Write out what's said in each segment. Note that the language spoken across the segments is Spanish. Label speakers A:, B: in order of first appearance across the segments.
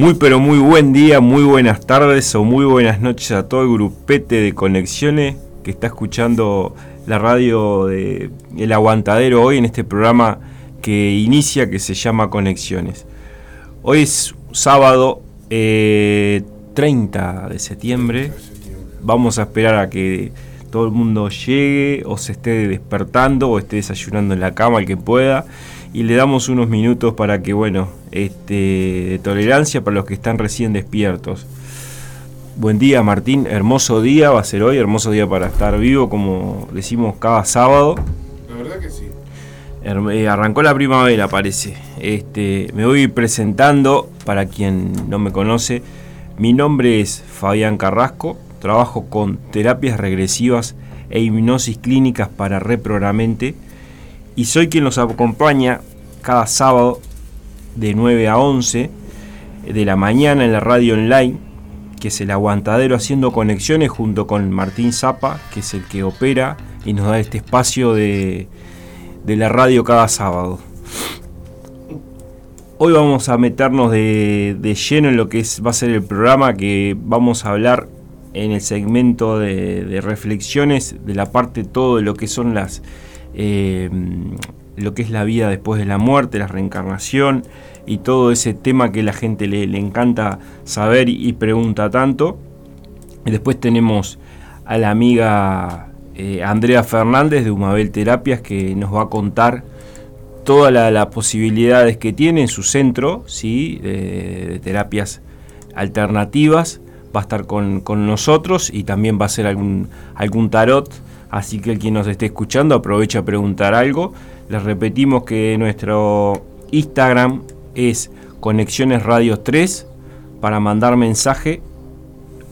A: Muy pero muy buen día, muy buenas tardes o muy buenas noches a todo el grupete de conexiones que está escuchando la radio de El Aguantadero hoy en este programa que inicia que se llama Conexiones. Hoy es sábado 30 eh, de septiembre. Vamos a esperar a que todo el mundo llegue o se esté despertando o esté desayunando en la cama el que pueda y le damos unos minutos para que, bueno, este, de tolerancia para los que están recién despiertos. Buen día Martín, hermoso día va a ser hoy, hermoso día para estar vivo como decimos cada sábado.
B: La verdad que sí.
A: Eh, arrancó la primavera parece. Este, me voy presentando para quien no me conoce. Mi nombre es Fabián Carrasco, trabajo con terapias regresivas e hipnosis clínicas para reprogramente y soy quien los acompaña cada sábado de 9 a 11 de la mañana en la radio online, que es el aguantadero haciendo conexiones junto con Martín Zapa, que es el que opera y nos da este espacio de, de la radio cada sábado. Hoy vamos a meternos de, lleno en lo que es, va a ser el programa que vamos a hablar en el segmento de, de reflexiones de la parte todo de lo que son las eh, lo que es la vida después de la muerte, la reencarnación y todo ese tema que la gente le, encanta saber y, pregunta tanto. Después tenemos a la amiga eh, Andrea Fernández de Humabel Terapias que nos va a contar todas las posibilidades que tiene en su centro ¿sí? de, terapias alternativas. Va a estar con, con, nosotros y también va a hacer algún, algún tarot Así que quien nos esté escuchando aprovecha a preguntar algo. Les repetimos que nuestro Instagram es Conexiones Radio 3 para mandar mensaje,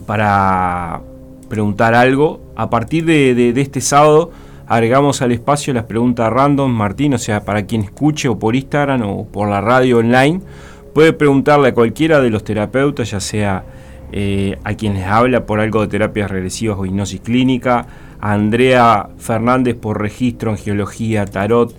A: para preguntar algo. A partir de, este sábado agregamos al espacio las preguntas random, Martín, o sea, para quien escuche o por Instagram o por la radio online, puede preguntarle a cualquiera de los terapeutas, ya sea eh, a quien les habla por algo de terapias regresivas o hipnosis clínica, a Andrea Fernández por registro en geología, tarot,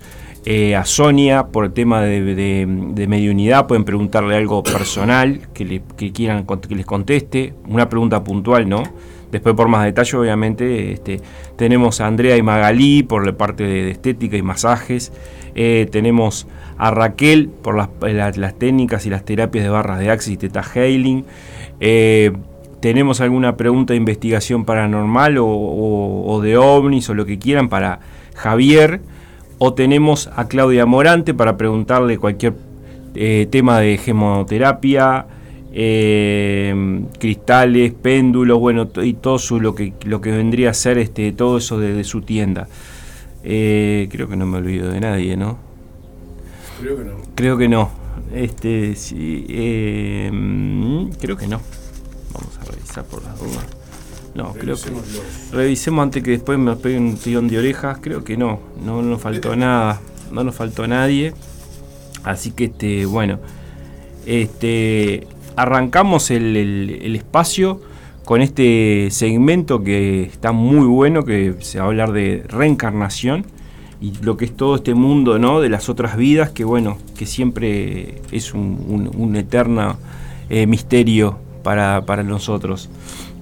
A: eh, a Sonia por el tema de, de, mediunidad, pueden preguntarle algo personal que, le, quieran que les conteste, una pregunta puntual, ¿no? Después por más detalle, obviamente, este, tenemos a Andrea y Magalí por la parte de, estética y masajes, eh, tenemos a Raquel por las, técnicas y las terapias de barras de Axis y Teta Healing, eh, tenemos alguna pregunta de investigación paranormal o, de ovnis o lo que quieran para Javier, o tenemos a Claudia Morante para preguntarle cualquier eh, tema de gemoterapia, eh, cristales, péndulos, bueno, y todo lo, que, lo que vendría a ser este, todo eso de, su tienda. Eh, creo que no me olvido de nadie, ¿no?
B: Creo que no.
A: Creo que no. Este, sí, creo que no por las dudas. No, creo que. Revisemos antes que después me pegue un tirón de orejas. Creo que no, no nos faltó nada. No nos faltó nadie. Así que este, bueno. Este. Arrancamos el, el, espacio con este segmento que está muy bueno, que se va a hablar de reencarnación y lo que es todo este mundo ¿no? de las otras vidas, que bueno, que siempre es un, un, eterno eh, misterio para, nosotros.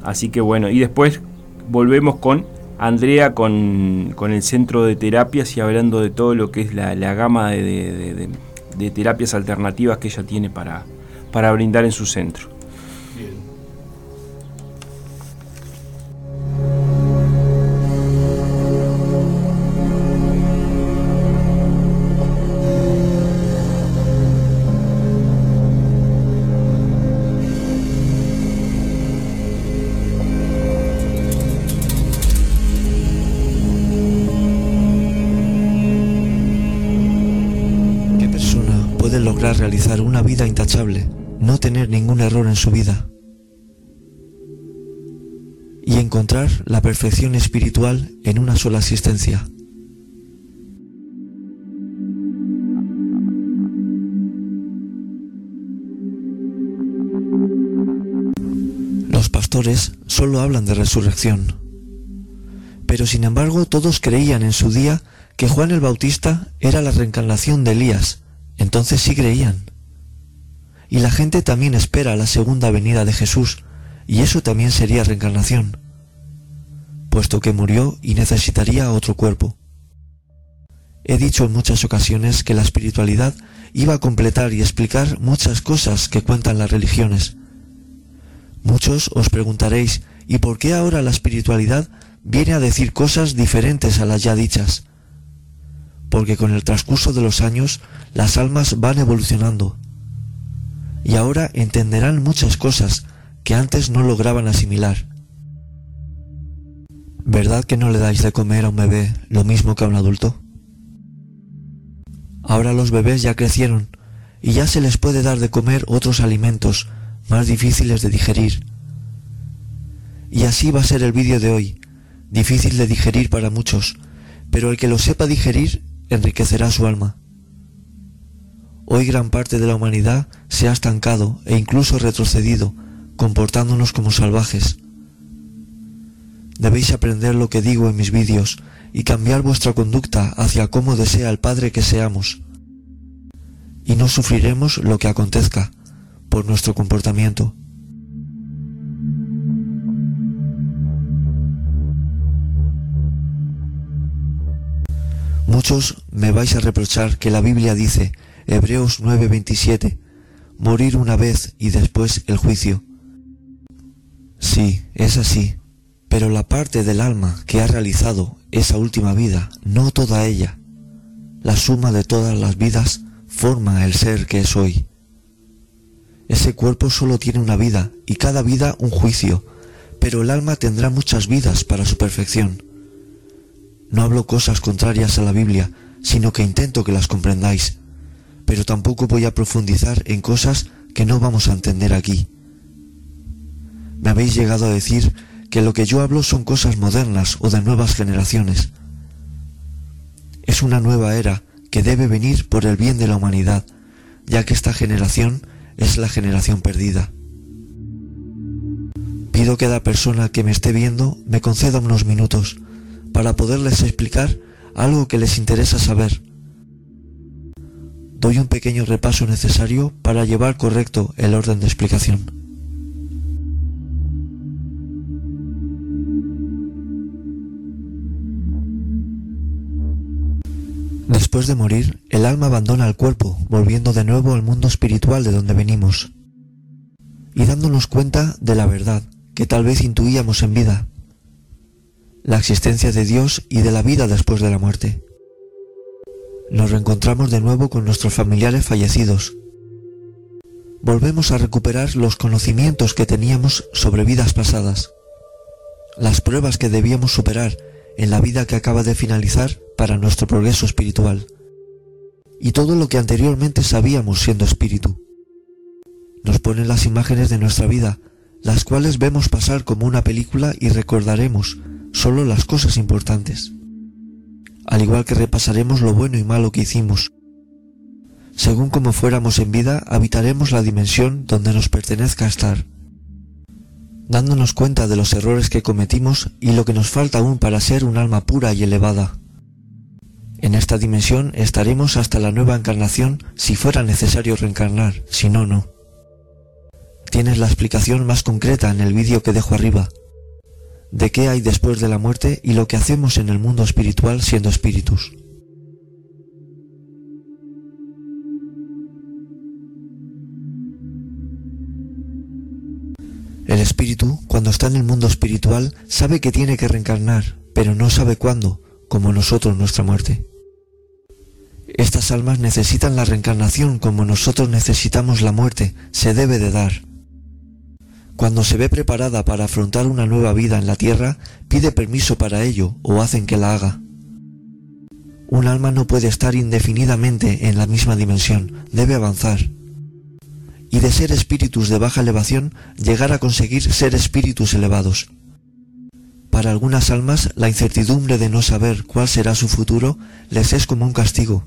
A: Así que bueno, y después volvemos con Andrea con, el centro de terapias y hablando de todo lo que es la, gama de, terapias alternativas que ella tiene para, para brindar en su centro.
C: En su vida y encontrar la perfección espiritual en una sola existencia. Los pastores solo hablan de resurrección, pero sin embargo todos creían en su día que Juan el Bautista era la reencarnación de Elías, entonces sí creían. Y la gente también espera la segunda venida de Jesús, y eso también sería reencarnación, puesto que murió y necesitaría otro cuerpo. He dicho en muchas ocasiones que la espiritualidad iba a completar y explicar muchas cosas que cuentan las religiones. Muchos os preguntaréis, ¿y por qué ahora la espiritualidad viene a decir cosas diferentes a las ya dichas? Porque con el transcurso de los años las almas van evolucionando y ahora entenderán muchas cosas que antes no lograban asimilar. ¿Verdad que no le dais de comer a un bebé lo mismo que a un adulto? Ahora los bebés ya crecieron y ya se les puede dar de comer otros alimentos más difíciles de digerir. Y así va a ser el vídeo de hoy, difícil de digerir para muchos, pero el que lo sepa digerir enriquecerá su alma. Hoy gran parte de la humanidad se ha estancado e incluso retrocedido, comportándonos como salvajes. Debéis aprender lo que digo en mis vídeos y cambiar vuestra conducta hacia cómo desea el Padre que seamos. Y no sufriremos lo que acontezca por nuestro comportamiento. Muchos me vais a reprochar que la Biblia dice Hebreos 9:27, morir una vez y después el juicio. Sí, es así, pero la parte del alma que ha realizado esa última vida, no toda ella, la suma de todas las vidas, forma el ser que es hoy. Ese cuerpo solo tiene una vida y cada vida un juicio, pero el alma tendrá muchas vidas para su perfección. No hablo cosas contrarias a la Biblia, sino que intento que las comprendáis pero tampoco voy a profundizar en cosas que no vamos a entender aquí. Me habéis llegado a decir que lo que yo hablo son cosas modernas o de nuevas generaciones. Es una nueva era que debe venir por el bien de la humanidad, ya que esta generación es la generación perdida. Pido que cada persona que me esté viendo me conceda unos minutos para poderles explicar algo que les interesa saber doy un pequeño repaso necesario para llevar correcto el orden de explicación. Después de morir, el alma abandona el cuerpo, volviendo de nuevo al mundo espiritual de donde venimos, y dándonos cuenta de la verdad que tal vez intuíamos en vida, la existencia de Dios y de la vida después de la muerte nos reencontramos de nuevo con nuestros familiares fallecidos. Volvemos a recuperar los conocimientos que teníamos sobre vidas pasadas, las pruebas que debíamos superar en la vida que acaba de finalizar para nuestro progreso espiritual, y todo lo que anteriormente sabíamos siendo espíritu. Nos ponen las imágenes de nuestra vida, las cuales vemos pasar como una película y recordaremos solo las cosas importantes al igual que repasaremos lo bueno y malo que hicimos. Según como fuéramos en vida, habitaremos la dimensión donde nos pertenezca estar, dándonos cuenta de los errores que cometimos y lo que nos falta aún para ser un alma pura y elevada. En esta dimensión estaremos hasta la nueva encarnación si fuera necesario reencarnar, si no, no. Tienes la explicación más concreta en el vídeo que dejo arriba de qué hay después de la muerte y lo que hacemos en el mundo espiritual siendo espíritus. El espíritu, cuando está en el mundo espiritual, sabe que tiene que reencarnar, pero no sabe cuándo, como nosotros nuestra muerte. Estas almas necesitan la reencarnación como nosotros necesitamos la muerte, se debe de dar. Cuando se ve preparada para afrontar una nueva vida en la tierra, pide permiso para ello o hacen que la haga. Un alma no puede estar indefinidamente en la misma dimensión, debe avanzar. Y de ser espíritus de baja elevación, llegar a conseguir ser espíritus elevados. Para algunas almas, la incertidumbre de no saber cuál será su futuro les es como un castigo.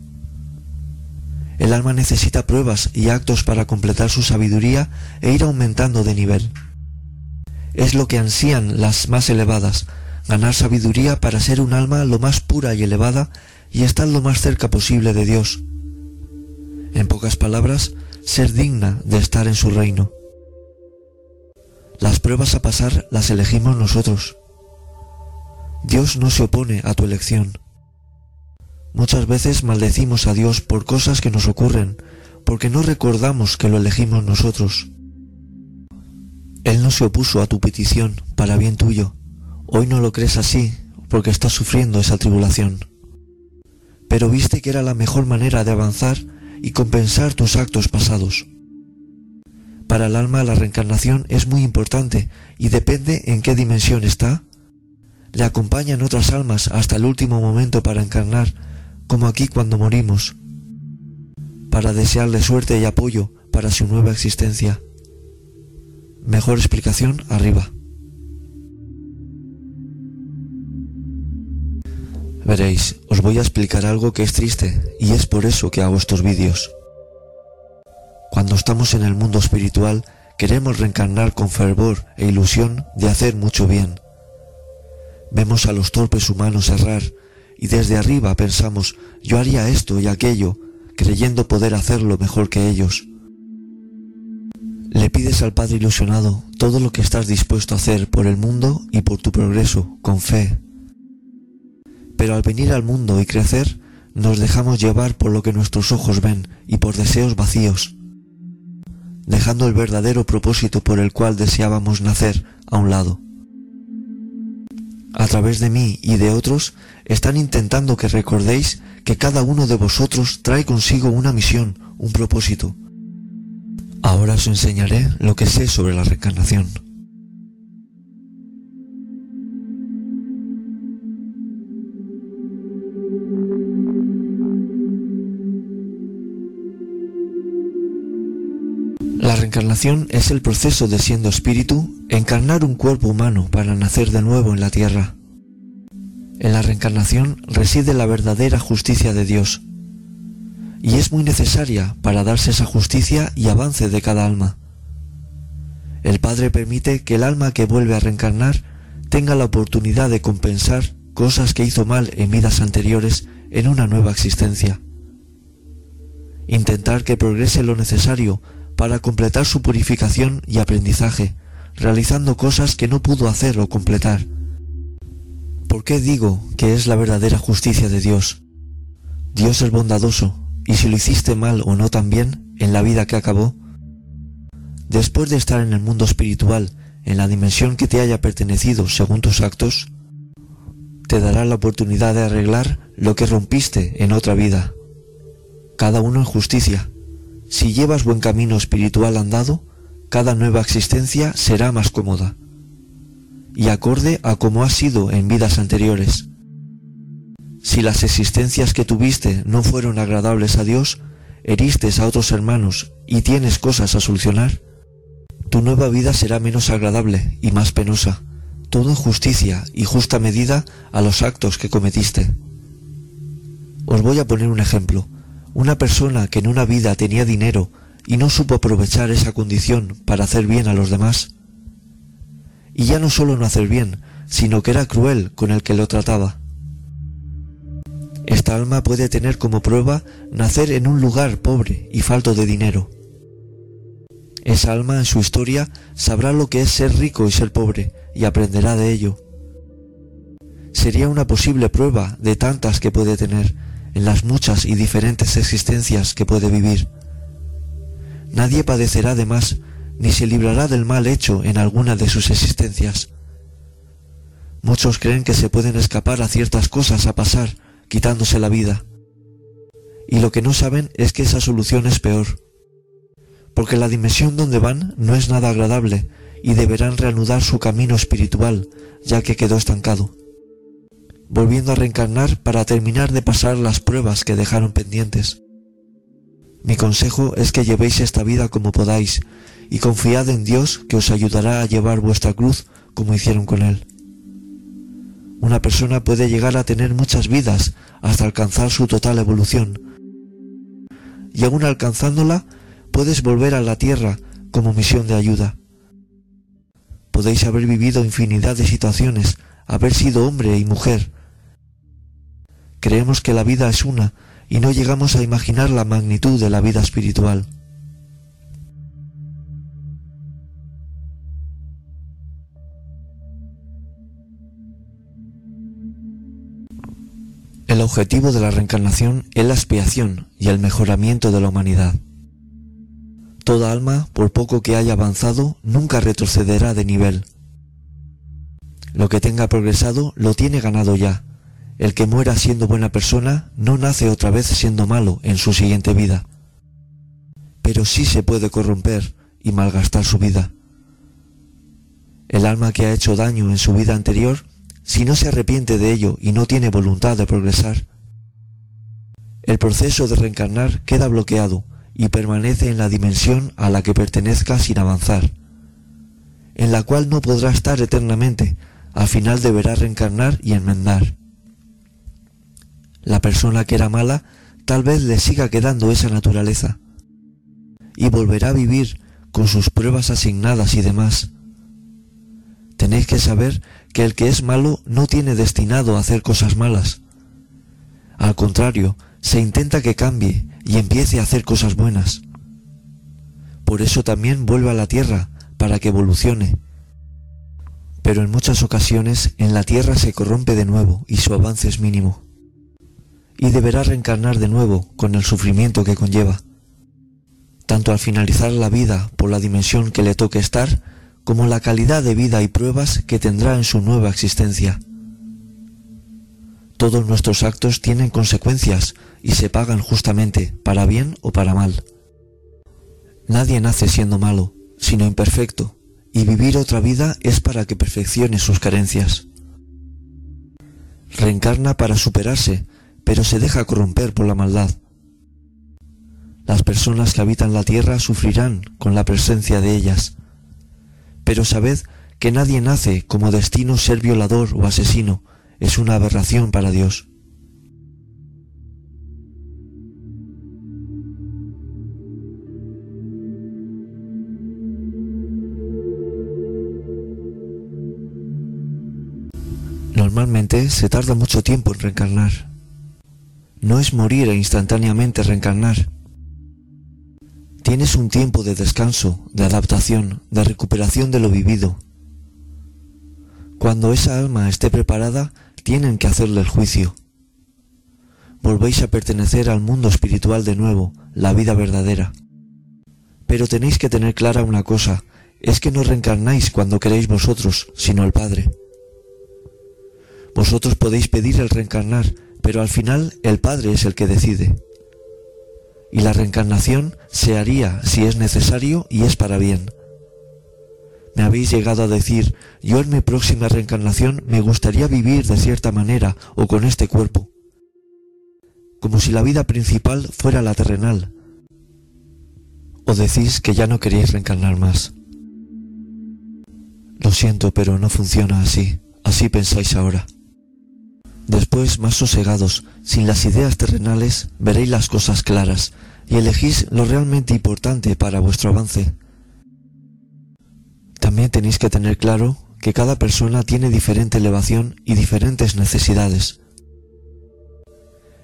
C: El alma necesita pruebas y actos para completar su sabiduría e ir aumentando de nivel. Es lo que ansían las más elevadas, ganar sabiduría para ser un alma lo más pura y elevada y estar lo más cerca posible de Dios. En pocas palabras, ser digna de estar en su reino. Las pruebas a pasar las elegimos nosotros. Dios no se opone a tu elección. Muchas veces maldecimos a Dios por cosas que nos ocurren, porque no recordamos que lo elegimos nosotros. Él no se opuso a tu petición para bien tuyo. Hoy no lo crees así, porque estás sufriendo esa tribulación. Pero viste que era la mejor manera de avanzar y compensar tus actos pasados. Para el alma la reencarnación es muy importante y depende en qué dimensión está. Le acompañan otras almas hasta el último momento para encarnar, como aquí cuando morimos, para desearle suerte y apoyo para su nueva existencia. Mejor explicación arriba. Veréis, os voy a explicar algo que es triste y es por eso que hago estos vídeos. Cuando estamos en el mundo espiritual, queremos reencarnar con fervor e ilusión de hacer mucho bien. Vemos a los torpes humanos errar y desde arriba pensamos, yo haría esto y aquello, creyendo poder hacerlo mejor que ellos. Le pides al Padre ilusionado todo lo que estás dispuesto a hacer por el mundo y por tu progreso, con fe, pero al venir al mundo y crecer, nos dejamos llevar por lo que nuestros ojos ven y por deseos vacíos, dejando el verdadero propósito por el cual deseábamos nacer a un lado. A través de mí y de otros están intentando que recordéis que cada uno de vosotros trae consigo una misión, un propósito. Ahora os enseñaré lo que sé sobre la reencarnación. La reencarnación es el proceso de siendo espíritu encarnar un cuerpo humano para nacer de nuevo en la tierra. En la reencarnación reside la verdadera justicia de Dios y es muy necesaria para darse esa justicia y avance de cada alma. El Padre permite que el alma que vuelve a reencarnar tenga la oportunidad de compensar cosas que hizo mal en vidas anteriores en una nueva existencia. Intentar que progrese lo necesario para completar su purificación y aprendizaje, realizando cosas que no pudo hacer o completar. ¿Por qué digo que es la verdadera justicia de Dios? Dios es bondadoso, y si lo hiciste mal o no tan bien en la vida que acabó, después de estar en el mundo espiritual, en la dimensión que te haya pertenecido según tus actos, te dará la oportunidad de arreglar lo que rompiste en otra vida. Cada uno en justicia, si llevas buen camino espiritual andado, cada nueva existencia será más cómoda y acorde a como has sido en vidas anteriores. Si las existencias que tuviste no fueron agradables a Dios, heriste a otros hermanos y tienes cosas a solucionar, tu nueva vida será menos agradable y más penosa, todo justicia y justa medida a los actos que cometiste. Os voy a poner un ejemplo. Una persona que en una vida tenía dinero y no supo aprovechar esa condición para hacer bien a los demás. Y ya no solo no hacer bien, sino que era cruel con el que lo trataba. Esta alma puede tener como prueba nacer en un lugar pobre y falto de dinero. Esa alma en su historia sabrá lo que es ser rico y ser pobre y aprenderá de ello. Sería una posible prueba de tantas que puede tener en las muchas y diferentes existencias que puede vivir. Nadie padecerá de más ni se librará del mal hecho en alguna de sus existencias. Muchos creen que se pueden escapar a ciertas cosas a pasar, quitándose la vida. Y lo que no saben es que esa solución es peor. Porque la dimensión donde van no es nada agradable y deberán reanudar su camino espiritual, ya que quedó estancado volviendo a reencarnar para terminar de pasar las pruebas que dejaron pendientes. Mi consejo es que llevéis esta vida como podáis y confiad en Dios que os ayudará a llevar vuestra cruz como hicieron con Él. Una persona puede llegar a tener muchas vidas hasta alcanzar su total evolución. Y aún alcanzándola, puedes volver a la tierra como misión de ayuda. Podéis haber vivido infinidad de situaciones, haber sido hombre y mujer, Creemos que la vida es una y no llegamos a imaginar la magnitud de la vida espiritual. El objetivo de la reencarnación es la expiación y el mejoramiento de la humanidad. Toda alma, por poco que haya avanzado, nunca retrocederá de nivel. Lo que tenga progresado lo tiene ganado ya, el que muera siendo buena persona no nace otra vez siendo malo en su siguiente vida. Pero sí se puede corromper y malgastar su vida. El alma que ha hecho daño en su vida anterior, si no se arrepiente de ello y no tiene voluntad de progresar, el proceso de reencarnar queda bloqueado y permanece en la dimensión a la que pertenezca sin avanzar, en la cual no podrá estar eternamente, al final deberá reencarnar y enmendar. La persona que era mala tal vez le siga quedando esa naturaleza y volverá a vivir con sus pruebas asignadas y demás. Tenéis que saber que el que es malo no tiene destinado a hacer cosas malas. Al contrario, se intenta que cambie y empiece a hacer cosas buenas. Por eso también vuelve a la tierra, para que evolucione. Pero en muchas ocasiones en la tierra se corrompe de nuevo y su avance es mínimo. Y deberá reencarnar de nuevo con el sufrimiento que conlleva tanto al finalizar la vida por la dimensión que le toque estar, como la calidad de vida y pruebas que tendrá en su nueva existencia. Todos nuestros actos tienen consecuencias y se pagan justamente, para bien o para mal. Nadie nace siendo malo, sino imperfecto, y vivir otra vida es para que perfeccione sus carencias. Reencarna para superarse, pero se deja corromper por la maldad. Las personas que habitan la tierra sufrirán con la presencia de ellas. Pero sabed que nadie nace como destino ser violador o asesino, es una aberración para Dios. Normalmente se tarda mucho tiempo en reencarnar. No es morir e instantáneamente reencarnar Tienes un tiempo de descanso, de adaptación, de recuperación de lo vivido. Cuando esa alma esté preparada, tienen que hacerle el juicio. Volvéis a pertenecer al mundo espiritual de nuevo, la vida verdadera. Pero tenéis que tener clara una cosa, es que no reencarnáis cuando queréis vosotros, sino el Padre. Vosotros podéis pedir el reencarnar, pero al final el Padre es el que decide y la reencarnación se haría si es necesario y es para bien. Me habéis llegado a decir, yo en mi próxima reencarnación me gustaría vivir de cierta manera o con este cuerpo, como si la vida principal fuera la terrenal. O decís que ya no queréis reencarnar más. Lo siento, pero no funciona así. Así pensáis ahora. Después, más sosegados, sin las ideas terrenales, veréis las cosas claras y elegís lo realmente importante para vuestro avance. También tenéis que tener claro que cada persona tiene diferente elevación y diferentes necesidades.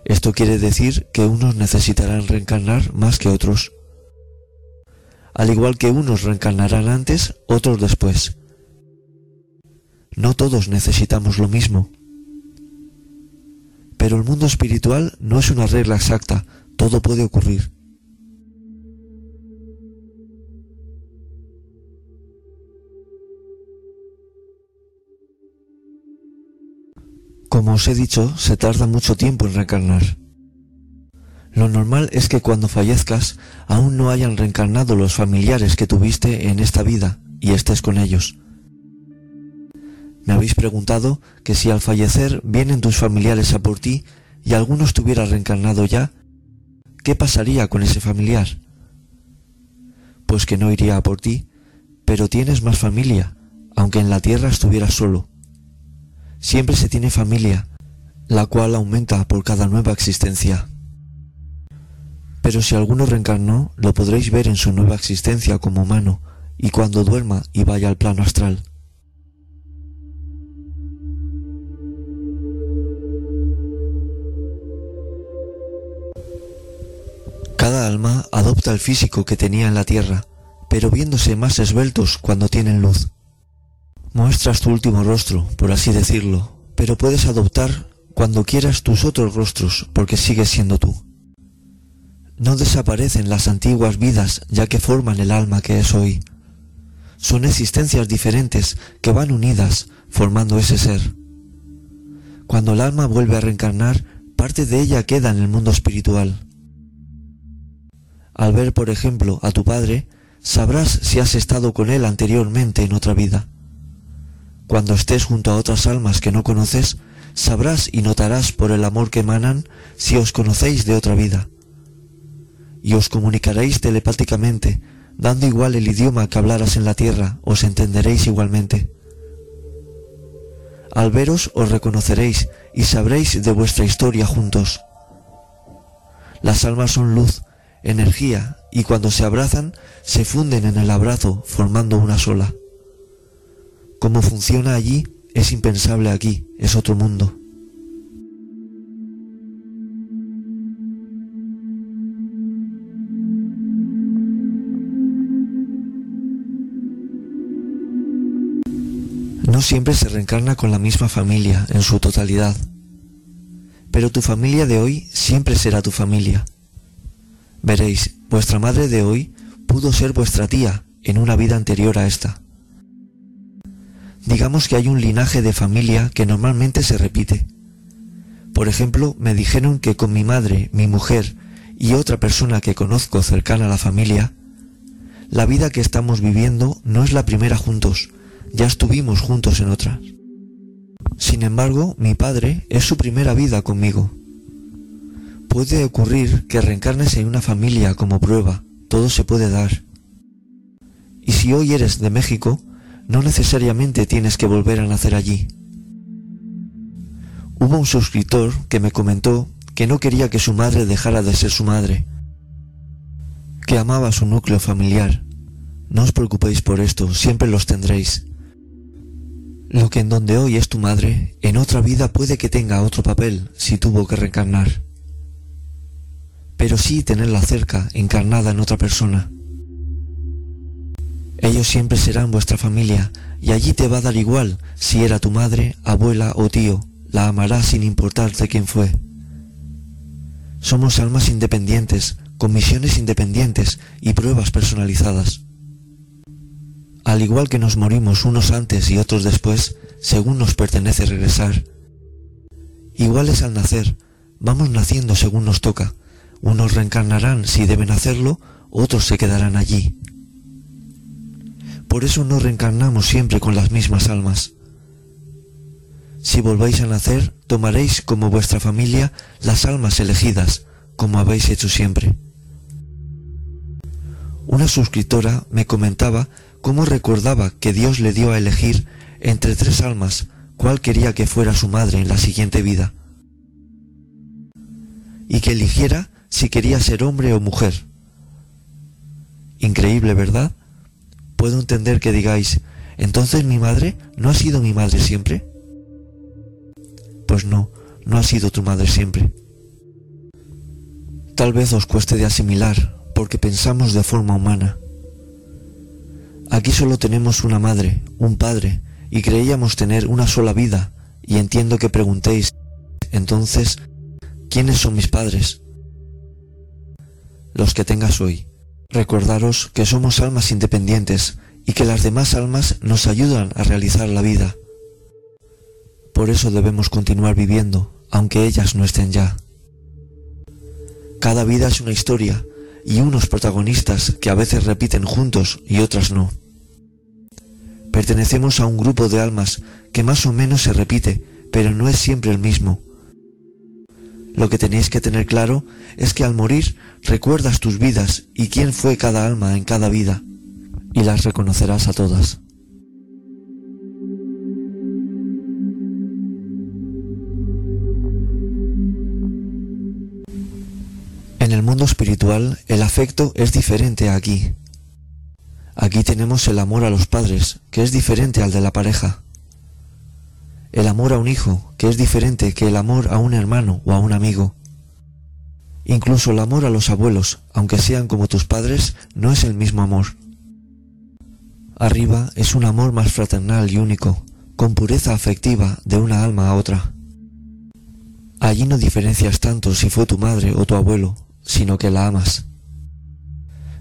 C: Esto quiere decir que unos necesitarán reencarnar más que otros. Al igual que unos reencarnarán antes, otros después. No todos necesitamos lo mismo. Pero el mundo espiritual no es una regla exacta, todo puede ocurrir. Como os he dicho, se tarda mucho tiempo en reencarnar. Lo normal es que cuando fallezcas aún no hayan reencarnado los familiares que tuviste en esta vida y estés con ellos. Me habéis preguntado que si al fallecer vienen tus familiares a por ti y alguno estuviera reencarnado ya, ¿qué pasaría con ese familiar? Pues que no iría a por ti, pero tienes más familia, aunque en la tierra estuvieras solo. Siempre se tiene familia, la cual aumenta por cada nueva existencia. Pero si alguno reencarnó, lo podréis ver en su nueva existencia como humano y cuando duerma y vaya al plano astral. Alma adopta el físico que tenía en la tierra, pero viéndose más esbeltos cuando tienen luz. Muestras tu último rostro, por así decirlo, pero puedes adoptar cuando quieras tus otros rostros, porque sigues siendo tú. No desaparecen las antiguas vidas ya que forman el alma que es hoy. Son existencias diferentes que van unidas formando ese ser. Cuando el alma vuelve a reencarnar, parte de ella queda en el mundo espiritual. Al ver, por ejemplo, a tu padre, sabrás si has estado con él anteriormente en otra vida. Cuando estés junto a otras almas que no conoces, sabrás y notarás por el amor que emanan si os conocéis de otra vida. Y os comunicaréis telepáticamente, dando igual el idioma que hablaras en la tierra, os entenderéis igualmente. Al veros os reconoceréis y sabréis de vuestra historia juntos. Las almas son luz, energía, y cuando se abrazan, se funden en el abrazo, formando una sola. Cómo funciona allí es impensable aquí, es otro mundo. No siempre se reencarna con la misma familia en su totalidad, pero tu familia de hoy siempre será tu familia. Veréis, vuestra madre de hoy pudo ser vuestra tía en una vida anterior a esta. Digamos que hay un linaje de familia que normalmente se repite. Por ejemplo, me dijeron que con mi madre, mi mujer y otra persona que conozco cercana a la familia, la vida que estamos viviendo no es la primera juntos, ya estuvimos juntos en otra. Sin embargo, mi padre es su primera vida conmigo. Puede ocurrir que reencarnes en una familia como prueba, todo se puede dar. Y si hoy eres de México, no necesariamente tienes que volver a nacer allí. Hubo un suscriptor que me comentó que no quería que su madre dejara de ser su madre, que amaba su núcleo familiar. No os preocupéis por esto, siempre los tendréis. Lo que en donde hoy es tu madre, en otra vida puede que tenga otro papel si tuvo que reencarnar. Pero sí tenerla cerca, encarnada en otra persona. Ellos siempre serán vuestra familia y allí te va a dar igual si era tu madre, abuela o tío, la amarás sin importarte quién fue. Somos almas independientes, con misiones independientes y pruebas personalizadas. Al igual que nos morimos unos antes y otros después, según nos pertenece regresar. Iguales al nacer, vamos naciendo según nos toca. Unos reencarnarán si deben hacerlo, otros se quedarán allí. Por eso no reencarnamos siempre con las mismas almas. Si volváis a nacer, tomaréis como vuestra familia las almas elegidas, como habéis hecho siempre. Una suscriptora me comentaba cómo recordaba que Dios le dio a elegir entre tres almas cuál quería que fuera su madre en la siguiente vida, y que eligiera si quería ser hombre o mujer. Increíble, ¿verdad? Puedo entender que digáis, entonces mi madre no ha sido mi madre siempre. Pues no, no ha sido tu madre siempre. Tal vez os cueste de asimilar, porque pensamos de forma humana. Aquí solo tenemos una madre, un padre, y creíamos tener una sola vida, y entiendo que preguntéis, entonces, ¿quiénes son mis padres? Los que tengas hoy. Recordaros que somos almas independientes y que las demás almas nos ayudan a realizar la vida. Por eso debemos continuar viviendo, aunque ellas no estén ya. Cada vida es una historia y unos protagonistas que a veces repiten juntos y otras no. Pertenecemos a un grupo de almas que más o menos se repite, pero no es siempre el mismo. Lo que tenéis que tener claro es que al morir recuerdas tus vidas y quién fue cada alma en cada vida, y las reconocerás a todas. En el mundo espiritual el afecto es diferente a aquí. Aquí tenemos el amor a los padres, que es diferente al de la pareja el amor a un hijo, que es diferente que el amor a un hermano o a un amigo. Incluso el amor a los abuelos, aunque sean como tus padres, no es el mismo amor. Arriba es un amor más fraternal y único, con pureza afectiva de una alma a otra. Allí no diferencias tanto si fue tu madre o tu abuelo, sino que la amas.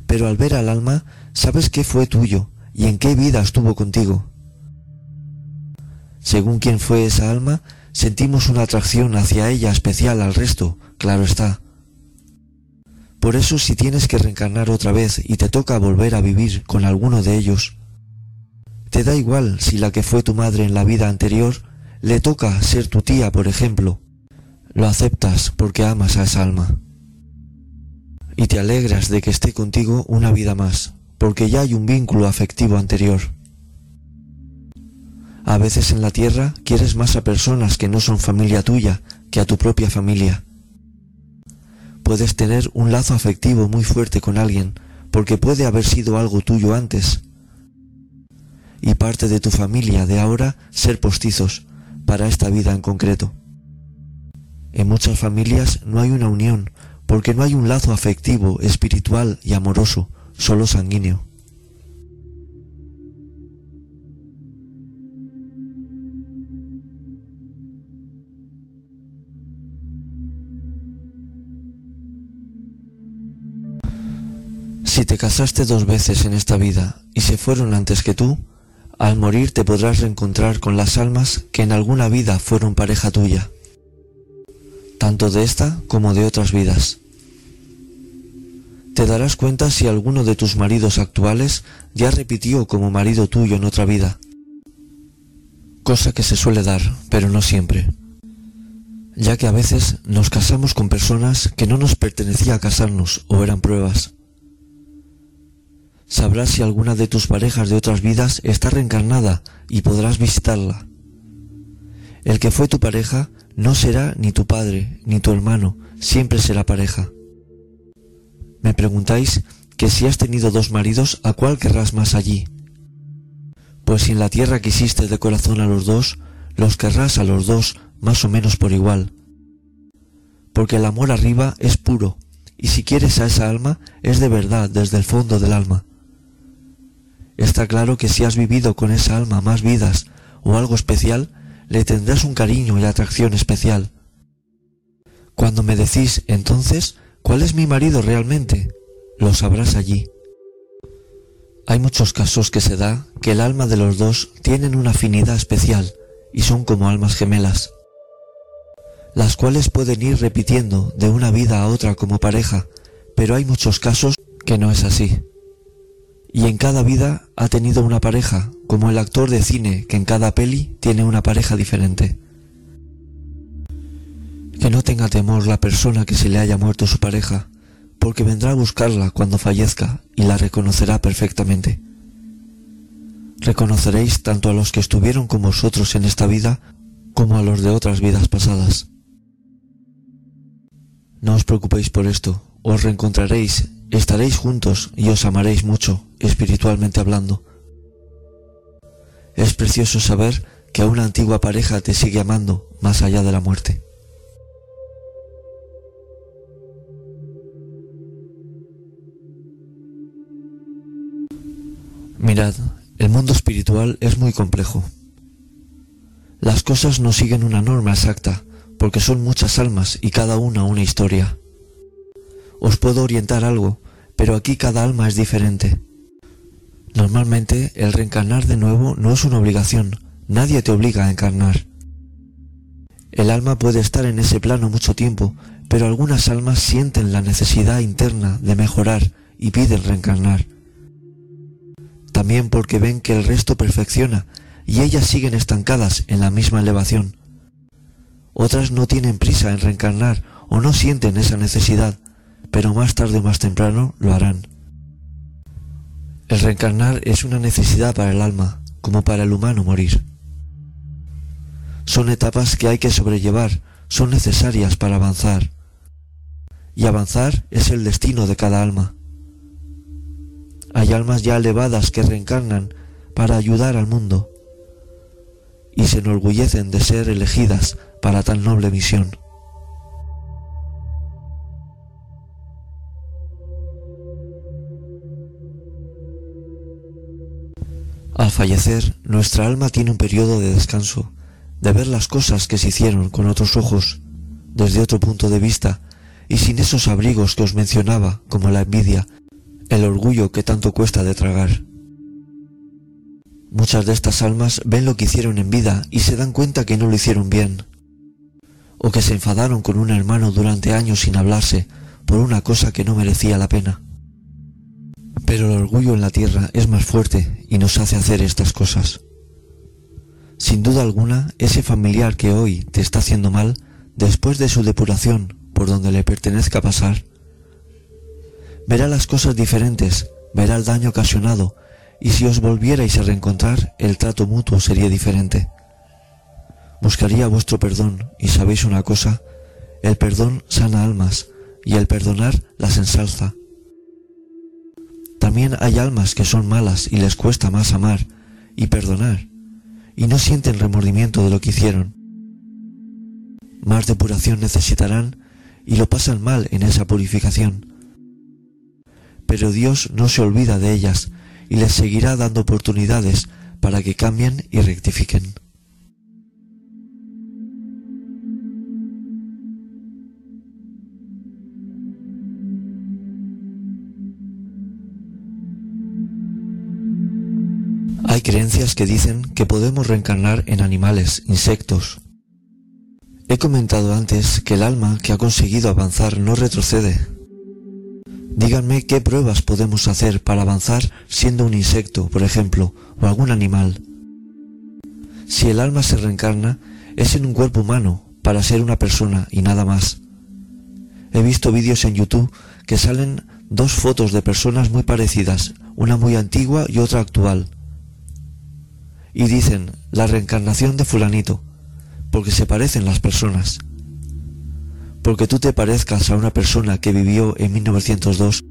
C: Pero al ver al alma, sabes qué fue tuyo y en qué vida estuvo contigo. Según quién fue esa alma, sentimos una atracción hacia ella especial al resto, claro está. Por eso si tienes que reencarnar otra vez y te toca volver a vivir con alguno de ellos, te da igual si la que fue tu madre en la vida anterior le toca ser tu tía, por ejemplo. Lo aceptas porque amas a esa alma. Y te alegras de que esté contigo una vida más, porque ya hay un vínculo afectivo anterior. A veces en la tierra quieres más a personas que no son familia tuya que a tu propia familia. Puedes tener un lazo afectivo muy fuerte con alguien, porque puede haber sido algo tuyo antes. Y parte de tu familia de ahora ser postizos para esta vida en concreto. En muchas familias no hay una unión, porque no hay un lazo afectivo, espiritual y amoroso, solo sanguíneo. Si te casaste dos veces en esta vida y se fueron antes que tú, al morir te podrás reencontrar con las almas que en alguna vida fueron pareja tuya, tanto de esta como de otras vidas. Te darás cuenta si alguno de tus maridos actuales ya repitió como marido tuyo en otra vida, cosa que se suele dar, pero no siempre, ya que a veces nos casamos con personas que no nos pertenecía casarnos o eran pruebas. Sabrás si alguna de tus parejas de otras vidas está reencarnada y podrás visitarla. El que fue tu pareja no será ni tu padre ni tu hermano, siempre será pareja. Me preguntáis que si has tenido dos maridos, ¿a cuál querrás más allí? Pues si en la tierra quisiste de corazón a los dos, los querrás a los dos más o menos por igual. Porque el amor arriba es puro, y si quieres a esa alma, es de verdad desde el fondo del alma. Está claro que si has vivido con esa alma más vidas o algo especial, le tendrás un cariño y atracción especial. Cuando me decís entonces, ¿cuál es mi marido realmente? Lo sabrás allí. Hay muchos casos que se da que el alma de los dos tienen una afinidad especial y son como almas gemelas, las cuales pueden ir repitiendo de una vida a otra como pareja, pero hay muchos casos que no es así y en cada vida ha tenido una pareja, como el actor de cine que en cada peli tiene una pareja diferente. Que no tenga temor la persona que se le haya muerto su pareja, porque vendrá a buscarla cuando fallezca y la reconocerá perfectamente. Reconoceréis tanto a los que estuvieron con vosotros en esta vida como a los de otras vidas pasadas. No os preocupéis por esto, os reencontraréis Estaréis juntos y os amaréis mucho, espiritualmente hablando. Es precioso saber que una antigua pareja te sigue amando más allá de la muerte. Mirad, el mundo espiritual es muy complejo. Las cosas no siguen una norma exacta, porque son muchas almas y cada una una historia os puedo orientar algo, pero aquí cada alma es diferente. Normalmente el reencarnar de nuevo no es una obligación, nadie te obliga a encarnar. El alma puede estar en ese plano mucho tiempo, pero algunas almas sienten la necesidad interna de mejorar y piden reencarnar. También porque ven que el resto perfecciona y ellas siguen estancadas en la misma elevación. Otras no tienen prisa en reencarnar o no sienten esa necesidad, pero más tarde o más temprano lo harán. El reencarnar es una necesidad para el alma, como para el humano morir. Son etapas que hay que sobrellevar, son necesarias para avanzar. Y avanzar es el destino de cada alma. Hay almas ya elevadas que reencarnan para ayudar al mundo y se enorgullecen de ser elegidas para tan noble misión. Al fallecer, nuestra alma tiene un periodo de descanso, de ver las cosas que se hicieron con otros ojos, desde otro punto de vista y sin esos abrigos que os mencionaba, como la envidia, el orgullo que tanto cuesta de tragar. Muchas de estas almas ven lo que hicieron en vida y se dan cuenta que no lo hicieron bien, o que se enfadaron con un hermano durante años sin hablarse por una cosa que no merecía la pena. Pero el orgullo en la tierra es más fuerte y nos hace hacer estas cosas. Sin duda alguna, ese familiar que hoy te está haciendo mal, después de su depuración por donde le pertenezca pasar, verá las cosas diferentes, verá el daño ocasionado, y si os volvierais a reencontrar, el trato mutuo sería diferente. Buscaría vuestro perdón, y sabéis una cosa, el perdón sana almas, y el perdonar las ensalza. También hay almas que son malas y les cuesta más amar y perdonar, y no sienten remordimiento de lo que hicieron. Más depuración necesitarán y lo pasan mal en esa purificación. Pero Dios no se olvida de ellas y les seguirá dando oportunidades para que cambien y rectifiquen. Hay creencias que dicen que podemos reencarnar en animales, insectos. He comentado antes que el alma que ha conseguido avanzar no retrocede. Díganme qué pruebas podemos hacer para avanzar siendo un insecto, por ejemplo, o algún animal. Si el alma se reencarna, es en un cuerpo humano, para ser una persona y nada más. He visto vídeos en YouTube que salen dos fotos de personas muy parecidas, una muy antigua y otra actual y dicen la reencarnación de fulanito, porque se parecen las personas. Porque tú te parezcas a una persona que vivió en 1902,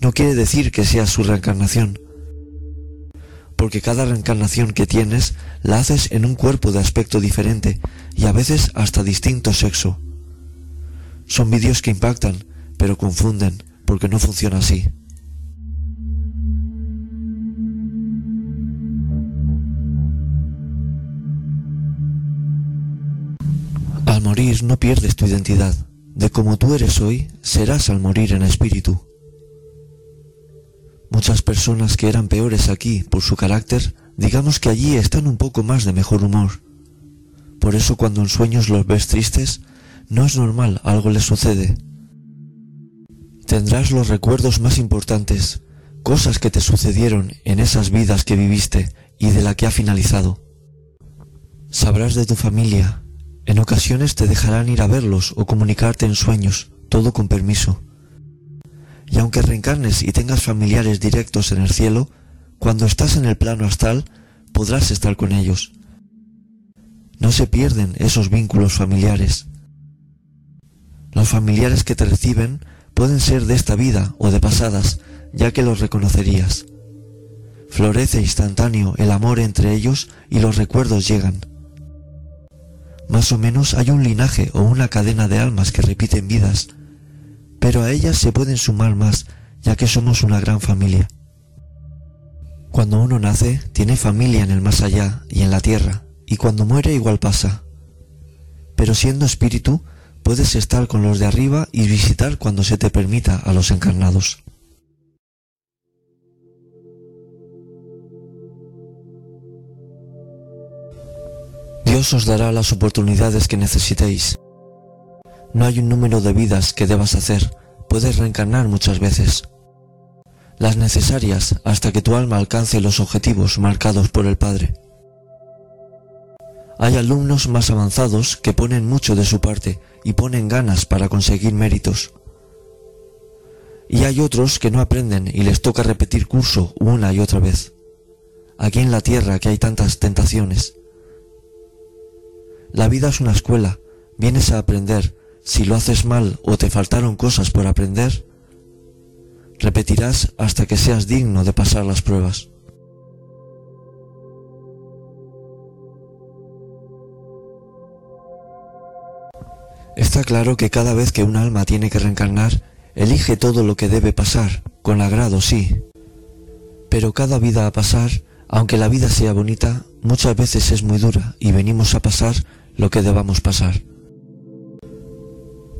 C: no quiere decir que sea su reencarnación. Porque cada reencarnación que tienes la haces en un cuerpo de aspecto diferente y a veces hasta distinto sexo. Son vídeos que impactan, pero confunden, porque no funciona así. Al morir no pierdes tu identidad. De como tú eres hoy, serás al morir en espíritu. Muchas personas que eran peores aquí por su carácter, digamos que allí están un poco más de mejor humor. Por eso cuando en sueños los ves tristes, no es normal, algo les sucede. Tendrás los recuerdos más importantes, cosas que te sucedieron en esas vidas que viviste y de la que ha finalizado. Sabrás de tu familia, en ocasiones te dejarán ir a verlos o comunicarte en sueños, todo con permiso. Y aunque reencarnes y tengas familiares directos en el cielo, cuando estás en el plano astral podrás estar con ellos. No se pierden esos vínculos familiares. Los familiares que te reciben pueden ser de esta vida o de pasadas, ya que los reconocerías. Florece instantáneo el amor entre ellos y los recuerdos llegan. Más o menos hay un linaje o una cadena de almas que repiten vidas, pero a ellas se pueden sumar más, ya que somos una gran familia. Cuando uno nace, tiene familia en el más allá y en la tierra, y cuando muere igual pasa. Pero siendo espíritu, puedes estar con los de arriba y visitar cuando se te permita a los encarnados. Os dará las oportunidades que necesitéis. No hay un número de vidas que debas hacer, puedes reencarnar muchas veces. Las necesarias hasta que tu alma alcance los objetivos marcados por el Padre. Hay alumnos más avanzados que ponen mucho de su parte y ponen ganas para conseguir méritos. Y hay otros que no aprenden y les toca repetir curso una y otra vez. Aquí en la tierra que hay tantas tentaciones, la vida es una escuela, vienes a aprender. Si lo haces mal o te faltaron cosas por aprender, repetirás hasta que seas digno de pasar las pruebas. Está claro que cada vez que un alma tiene que reencarnar, elige todo lo que debe pasar, con agrado sí. Pero cada vida a pasar, aunque la vida sea bonita, muchas veces es muy dura y venimos a pasar lo que debamos pasar.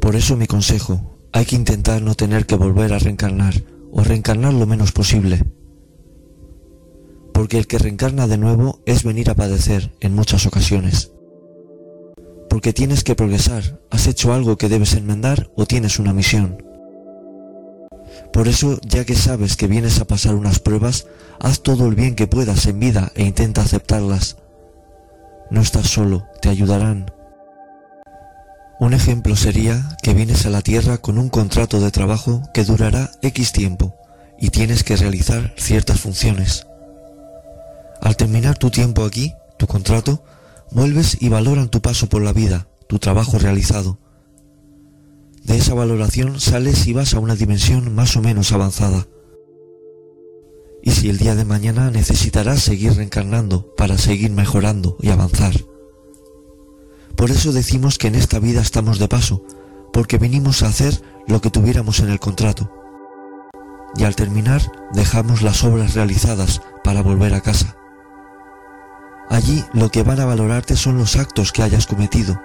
C: Por eso mi consejo, hay que intentar no tener que volver a reencarnar o reencarnar lo menos posible. Porque el que reencarna de nuevo es venir a padecer en muchas ocasiones. Porque tienes que progresar, has hecho algo que debes enmendar o tienes una misión. Por eso, ya que sabes que vienes a pasar unas pruebas, haz todo el bien que puedas en vida e intenta aceptarlas. No estás solo, te ayudarán. Un ejemplo sería que vienes a la Tierra con un contrato de trabajo que durará X tiempo y tienes que realizar ciertas funciones. Al terminar tu tiempo aquí, tu contrato, vuelves y valoran tu paso por la vida, tu trabajo realizado. De esa valoración sales y vas a una dimensión más o menos avanzada. Y si el día de mañana necesitarás seguir reencarnando para seguir mejorando y avanzar. Por eso decimos que en esta vida estamos de paso, porque venimos a hacer lo que tuviéramos en el contrato. Y al terminar dejamos las obras realizadas para volver a casa. Allí lo que van a valorarte son los actos que hayas cometido.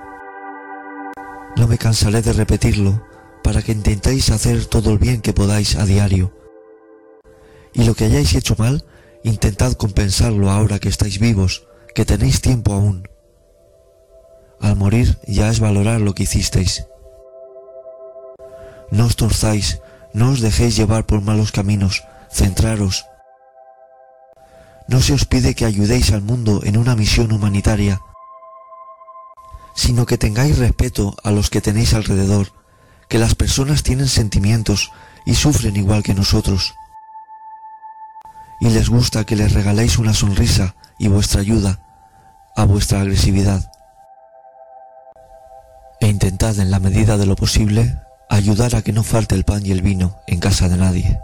C: No me cansaré de repetirlo para que intentéis hacer todo el bien que podáis a diario. Y lo que hayáis hecho mal, intentad compensarlo ahora que estáis vivos, que tenéis tiempo aún. Al morir ya es valorar lo que hicisteis. No os torzáis, no os dejéis llevar por malos caminos, centraros. No se os pide que ayudéis al mundo en una misión humanitaria, sino que tengáis respeto a los que tenéis alrededor, que las personas tienen sentimientos y sufren igual que nosotros. Y les gusta que les regaléis una sonrisa y vuestra ayuda a vuestra agresividad e intentad en la medida de lo posible ayudar a que no falte el pan y el vino en casa de nadie.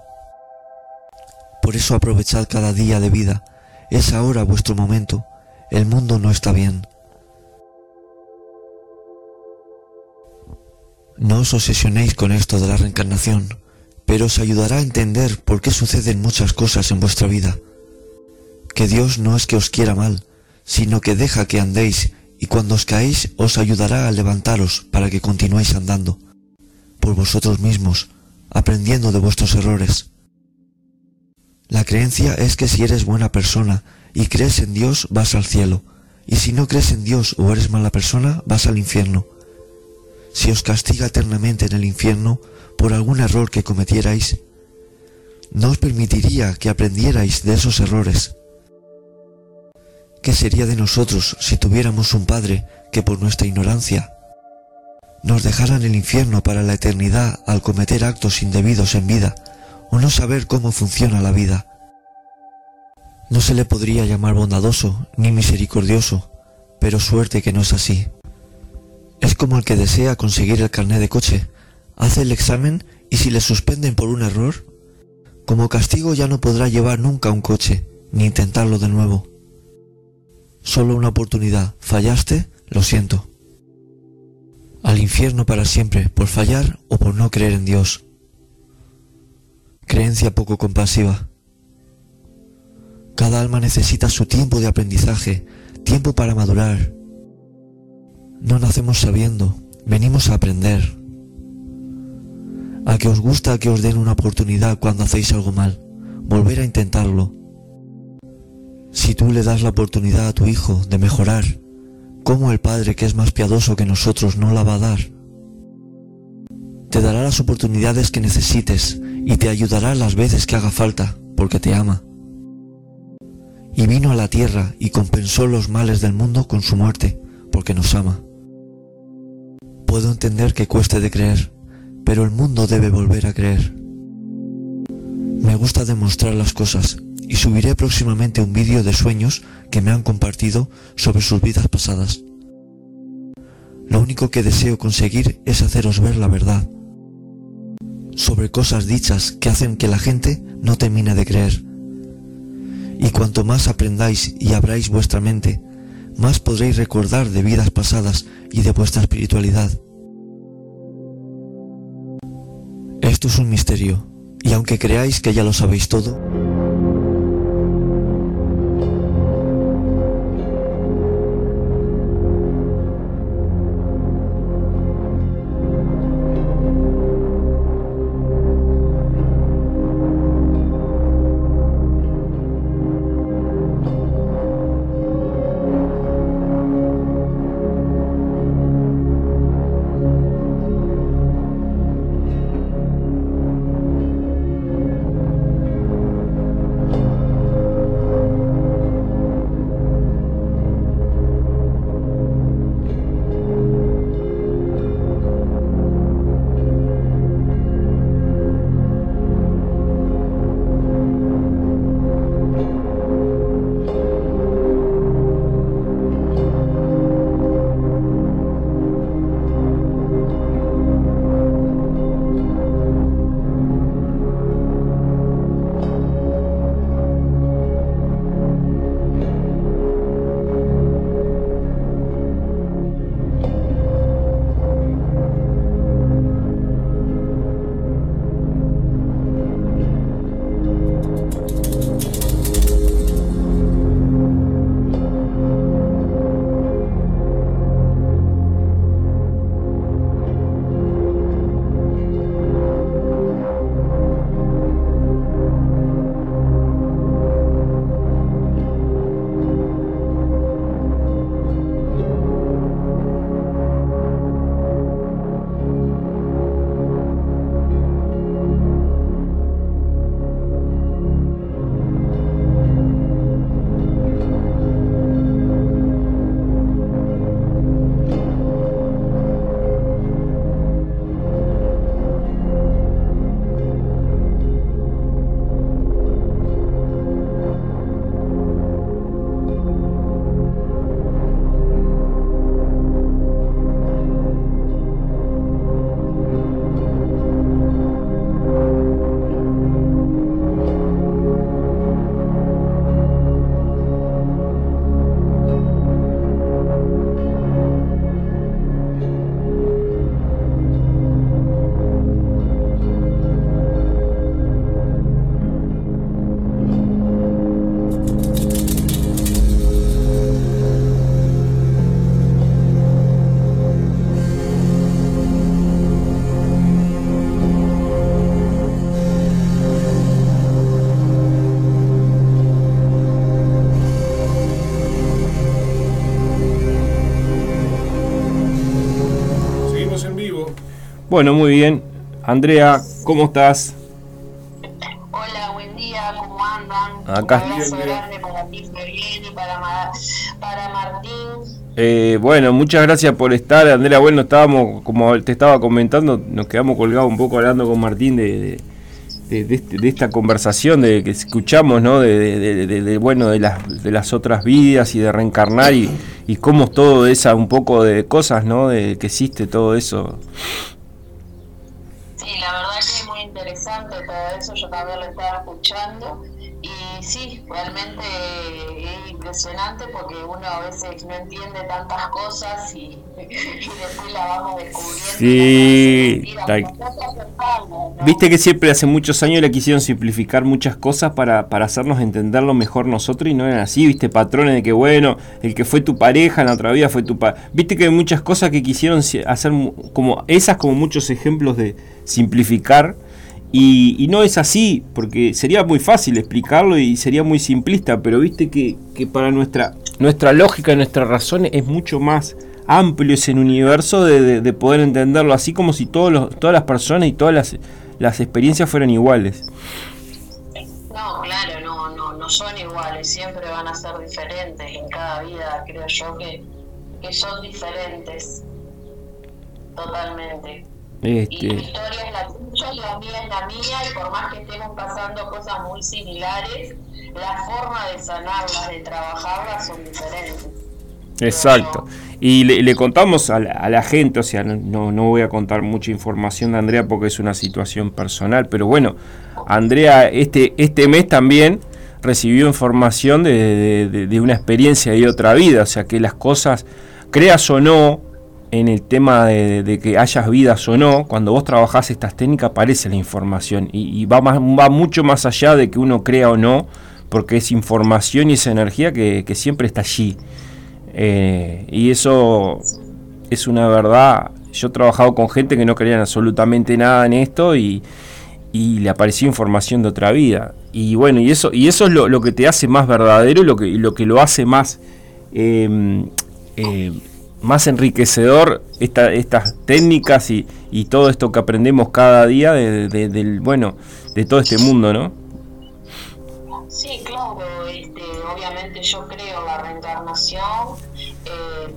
C: Por eso aprovechad cada día de vida, es ahora vuestro momento, el mundo no está bien. No os obsesionéis con esto de la reencarnación, pero os ayudará a entender por qué suceden muchas cosas en vuestra vida. Que Dios no es que os quiera mal, sino que deja que andéis y cuando os caéis os ayudará a levantaros para que continuéis andando, por vosotros mismos, aprendiendo de vuestros errores. La creencia es que si eres buena persona y crees en Dios vas al cielo, y si no crees en Dios o eres mala persona vas al infierno. Si os castiga eternamente en el infierno por algún error que cometierais, no os permitiría que aprendierais de esos errores ¿Qué sería de nosotros si tuviéramos un Padre que por nuestra ignorancia nos dejara en el infierno para la eternidad al cometer actos indebidos en vida o no saber cómo funciona la vida? No se le podría llamar bondadoso ni misericordioso, pero suerte que no es así. Es como el que desea conseguir el carnet de coche, hace el examen y si le suspenden por un error, como castigo ya no podrá llevar nunca un coche, ni intentarlo de nuevo. Solo una oportunidad. ¿Fallaste? Lo siento. Al infierno para siempre, por fallar o por no creer en Dios. Creencia poco compasiva. Cada alma necesita su tiempo de aprendizaje, tiempo para madurar. No nacemos sabiendo, venimos a aprender. A que os gusta que os den una oportunidad cuando hacéis algo mal, volver a intentarlo si tú le das la oportunidad a tu hijo de mejorar, ¿cómo el Padre que es más piadoso que nosotros no la va a dar? Te dará las oportunidades que necesites y te ayudará las veces que haga falta, porque te ama. Y vino a la tierra y compensó los males del mundo con su muerte, porque nos ama. Puedo entender que cueste de creer, pero el mundo debe volver a creer. Me gusta demostrar las cosas y subiré próximamente un vídeo de sueños que me han compartido sobre sus vidas pasadas. Lo único que deseo conseguir es haceros ver la verdad sobre cosas dichas que hacen que la gente no termine de creer. Y cuanto más aprendáis y abráis vuestra mente, más podréis recordar de vidas pasadas y de vuestra espiritualidad. Esto es un misterio, y aunque creáis que ya lo sabéis todo,
A: Bueno, muy bien. Andrea, ¿cómo estás?
D: Hola, buen día, ¿cómo andan?
A: Acá.
D: Un abrazo grande para ti, y para, para Martín.
A: Eh, bueno, muchas gracias por estar, Andrea. Bueno, estábamos, como te estaba comentando, nos quedamos colgados un poco hablando con Martín de, de, de- de este- de esta conversación de que escuchamos, ¿no? De, bueno, de las, de las otras vidas y de reencarnar y, y cómo es todo esa un poco de cosas, ¿no? De que existe todo eso.
D: Sí, la verdad que es muy interesante todo eso, yo también lo estaba escuchando. Y sí, realmente es impresionante porque uno a veces no entiende tantas cosas y, y después la vamos descubriendo.
A: Sí,
D: y la no.
A: Viste que siempre hace muchos años le quisieron simplificar muchas cosas para, para hacernos entenderlo mejor nosotros y no eran así, viste, patrones de que bueno, el que fue tu pareja en la otra vida fue tu pa Viste que hay muchas cosas que quisieron si- hacer como esas como muchos ejemplos de simplificar y, no es así, porque sería muy fácil explicarlo y sería muy simplista, pero viste que, para nuestra, nuestra lógica, nuestra razón es mucho más amplio ese universo de poder entenderlo así como si todos los, todas las personas y todas las, las experiencias fueran iguales.
D: No, claro, no, no, no son iguales, siempre van a ser diferentes. En cada vida creo yo que, que son diferentes. Totalmente. Y
A: Este,
D: historia es la tuya y la mía es la mía, y por más que estemos pasando cosas muy similares, la forma de sanarlas, de trabajarlas son diferentes.
A: exacto. Y le, le contamos a la, a la gente, o sea, no, no voy a contar mucha información de Andrea porque es una situación personal, pero bueno, Andrea este, este mes también recibió información de, de- de- de una experiencia de otra vida, o sea, que las cosas, creas o no, en el tema de, que hayas vidas o no, cuando vos trabajás estas técnicas aparece la información y, va, más, va mucho más allá de que uno crea o no, porque es información y esa energía que, siempre está allí. Eh, y eso es una verdad. Yo he trabajado con gente que no creían absolutamente nada en esto y, y le apareció información de otra vida. Y bueno, y eso, y eso es lo, que te hace más verdadero y lo que, lo, que lo hace más, eh, eh, más enriquecedor esta, estas técnicas y, y todo esto que aprendemos cada día de, de- del, bueno, de todo este mundo, ¿no?
D: Sí, claro, este, obviamente yo creo la reencarnación. eh,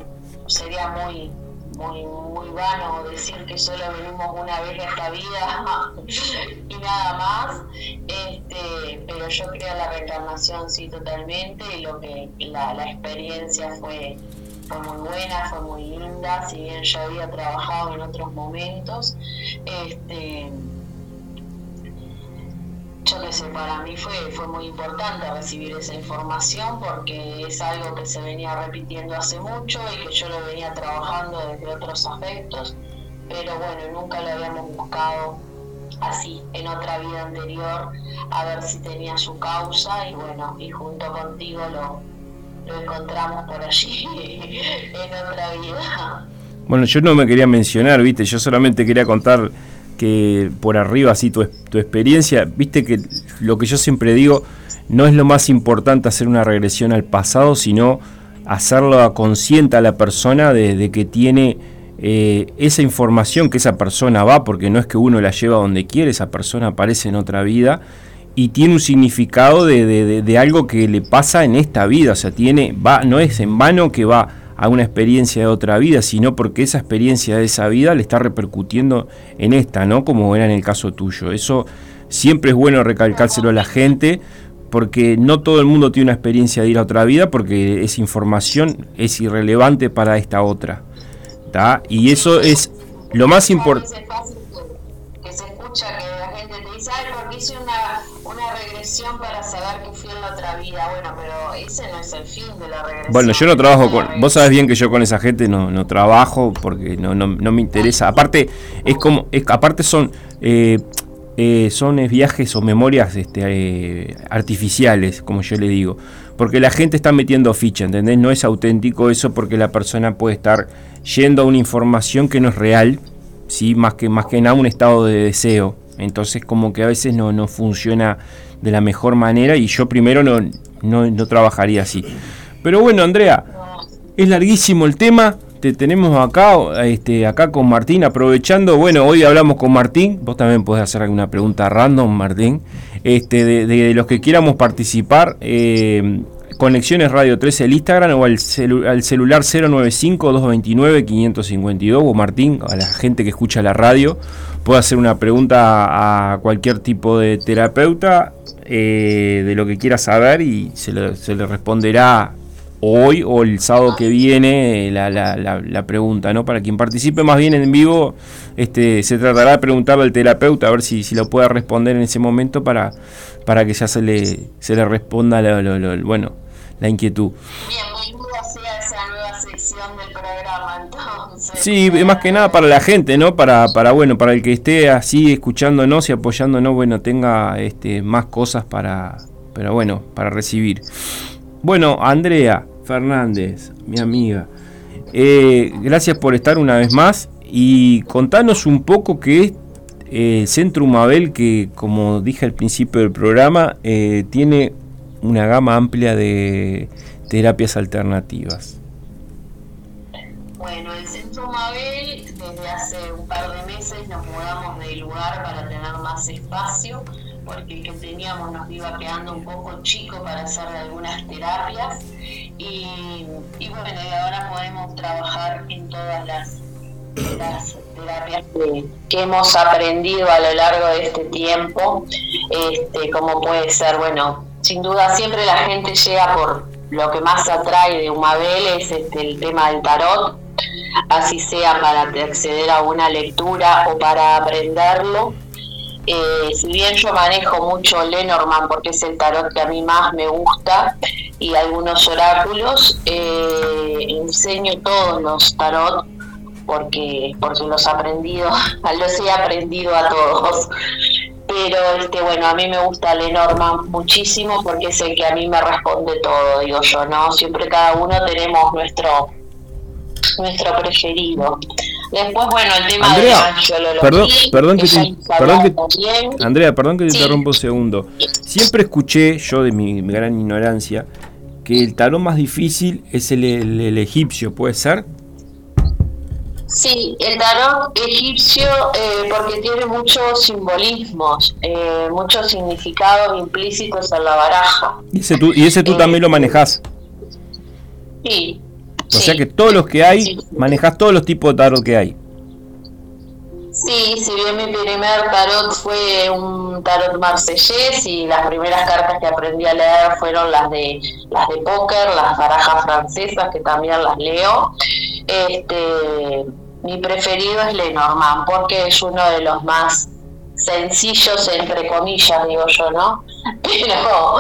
D: sería muy, muy, muy vano decir que solo venimos una vez esta vida y nada más. Este, pero yo creo la reencarnación sí totalmente. Y lo que la experiencia fue, fue muy buena, fue muy linda. Si bien yo había trabajado en otros momentos, este yo qué sé, para mí fue, fue muy importante recibir esa información porque es algo que se venía repitiendo hace mucho y que yo lo venía trabajando desde otros aspectos, pero bueno, nunca lo habíamos buscado así en otra vida anterior a ver si tenía su causa y bueno, y junto contigo lo, lo encontramos por allí en otra vida.
A: Bueno, yo no me quería mencionar, viste, yo solamente quería contar que por arriba así tu, tu experiencia, viste que lo que yo siempre digo, no es lo más importante hacer una regresión al pasado, sino hacerlo consciente a la persona de, de que tiene eh, esa información que esa persona va, porque no es que uno la lleva donde quiere, esa persona aparece en otra vida y tiene un significado de, de- de- algo que le pasa en esta vida, o sea, tiene, va, no es en vano que va a una experiencia de otra vida, sino porque esa experiencia de esa vida le está repercutiendo en esta, ¿no? Como era en el caso tuyo. Eso siempre es bueno recalcárselo a la gente, porque no todo el mundo tiene una experiencia de ir a otra vida, porque esa información es irrelevante para esta otra. ¿tá? Y eso es lo más importante.
D: A veces es fácil que, que se escucha que la gente te dice, ay, porque hice una, una regresión para saber que fui en la otra vida. Bueno, pero ese no es el fin de la regresión.
A: Bueno, yo no trabajo con. Vos sabés bien que yo con esa gente no, no trabajo porque no, no, no me interesa. Aparte, es como. Es, aparte son. eh, eh, son eh, viajes o memorias este, eh, artificiales, como yo le digo. Porque la gente está metiendo ficha, ¿entendés? No es auténtico eso porque la persona puede estar yendo a una información que no es real, ¿sí? más, que, más que nada un estado de deseo. Entonces como que a veces no, no funciona de la mejor manera y yo primero no, no, no trabajaría así. Pero bueno, Andrea, es larguísimo el tema. este, tenemos acá, este, acá con Martín, aprovechando, bueno, hoy hablamos con Martín, vos también podés hacer alguna pregunta random, Martín, este, de, los que quieramos participar, eh, Conexiones Radio 13 el Instagram o al, al celular 095-229-552 o Martín, a la gente que escucha la radio, puede hacer una pregunta a cualquier tipo de terapeuta eh, de lo que quiera saber y se le, se le responderá hoy o el sábado que viene la, la, la, pregunta, ¿no? Para quien participe más bien en vivo, este, se tratará de preguntarle al terapeuta a ver si, si lo puede responder en ese momento para, para que ya se le, se le responda lo, bueno, la inquietud. Sí, más que nada para la gente, ¿no? Para, para bueno, para el que esté así escuchándonos y apoyándonos, bueno, tenga este más cosas para, pero bueno, para recibir. Bueno, Andrea, Fernández, mi amiga. Eh, gracias por estar una vez más y contanos un poco qué es eh, el Centro Mabel, que como dije al principio del programa, eh, tiene una gama amplia de terapias alternativas.
D: Bueno, lugar para tener más espacio porque el que teníamos nos iba quedando un poco chico para hacer algunas terapias. Y, bueno, y ahora podemos trabajar en todas las, terapias que, hemos aprendido a lo largo de este tiempo, este, como puede ser, bueno, sin duda siempre la gente llega por lo que más atrae de Umabel es este, el tema del tarot, así sea para acceder a una lectura o para aprenderlo eh, si bien yo manejo mucho Lenormand porque es el tarot que a mí más me gusta y algunos oráculos, eh, enseño todos los tarot porque porque los aprendido, los he aprendido a todos. Pero este bueno, a mí me gusta Lenormand muchísimo porque es el que a mí me responde todo, digo yo, ¿no? Siempre cada uno tenemos nuestro nuestro preferido. Después, bueno, el tema
A: Andrea, de perdón, perdón que, te, perdón que Andrea, perdón que te interrumpa un segundo. Siempre escuché, yo de mi, gran ignorancia, que el tarot más difícil es el, egipcio, ¿puede ser?
D: Sí, el tarot egipcio eh, porque tiene muchos simbolismos, eh, muchos significados implícitos en la baraja.
A: ¿Y ese tú, y ese tú también lo manejas?
D: Sí,
A: o sea que todos los que hay, manejas todos los tipos de tarot que hay.
D: Sí, si bien mi primer tarot fue un tarot marsellés y las primeras cartas que aprendí a leer fueron las de las de póker, las barajas francesas que también las leo. Este, mi preferido es Lenormand porque es uno de los más sencillos entre comillas digo yo, ¿no? Pero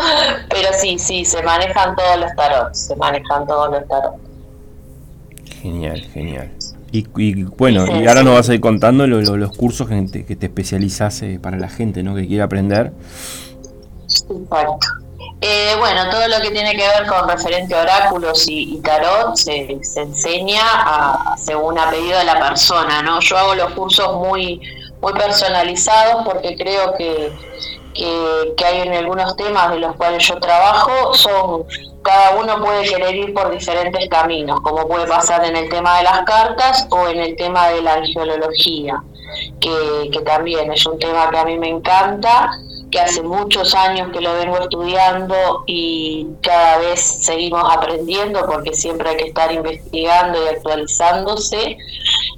D: pero sí, sí, se manejan todos los tarots, se manejan todos los tarots.
A: Genial, genial. Y, bueno, y ahora nos vas a ir contando los cursos que te, que te especializas eh, para la gente ¿no? que quiere aprender.
D: Exacto. Eh, bueno, todo lo que tiene que ver con referente a oráculos y, tarot se, se enseña a, según a pedido de la persona, ¿no? Yo hago los cursos muy, muy personalizados porque creo que, que, que hay en algunos temas de los cuales yo trabajo son cada uno puede querer ir por diferentes caminos, como puede pasar en el tema de las cartas o en el tema de la geología, que, que también es un tema que a mí me encanta, que hace muchos años que lo vengo estudiando y cada vez seguimos aprendiendo porque siempre hay que estar investigando y actualizándose.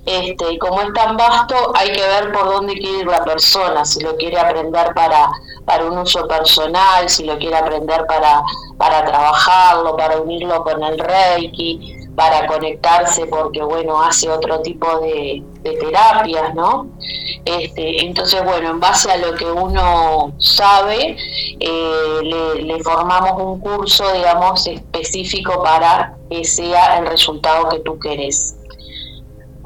D: Este, y como es tan vasto, hay que ver por dónde quiere ir la persona, si lo quiere aprender para, para un uso personal, si lo quiere aprender para, para trabajarlo, para unirlo con el Reiki, para conectarse porque, bueno, hace otro tipo de, terapias, ¿no? Este, entonces, bueno, en base a lo que uno sabe, eh, le, le formamos un curso, digamos, específico para que sea el resultado que tú querés.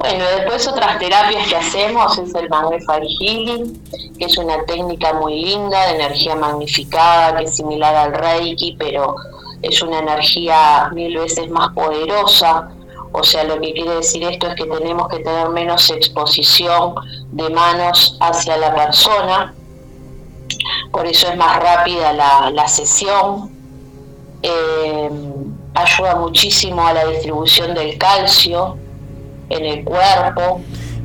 D: Bueno, después otras terapias que hacemos es el Magnify Healing, que es una técnica muy linda de energía magnificada, que es similar al Reiki, pero es una energía mil veces más poderosa. O sea, lo que quiere decir esto es que tenemos que tener menos exposición de manos hacia la persona, por eso es más rápida la, sesión. Eh, ayuda muchísimo a la distribución del calcio, en el cuerpo.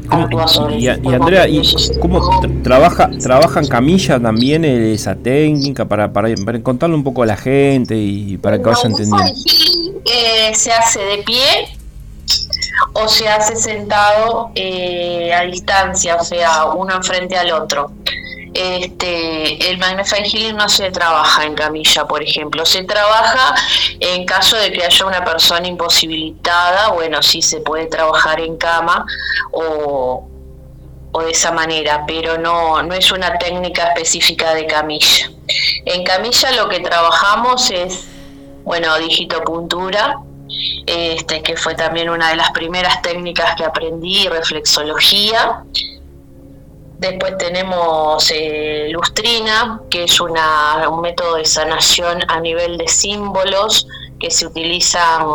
D: Actúa sobre
A: y,
D: el
A: y Andrea, ¿y cómo tra- trabaja, trabaja en camilla también eh, esa técnica para, para, para contarle un poco a la gente y para que vaya entendiendo?
D: eh, se hace de pie o se hace sentado eh, a distancia, o sea, uno enfrente al otro. Este, el Magnifying Healing no se trabaja en camilla, por ejemplo, se trabaja en caso de que haya una persona imposibilitada, bueno, sí se puede trabajar en cama o, o de esa manera, pero no, no es una técnica específica de camilla. En camilla lo que trabajamos es, bueno, digitopuntura, este, que fue también una de las primeras técnicas que aprendí, reflexología. Después tenemos eh, lustrina, que es un método de sanación a nivel de símbolos que se utilizan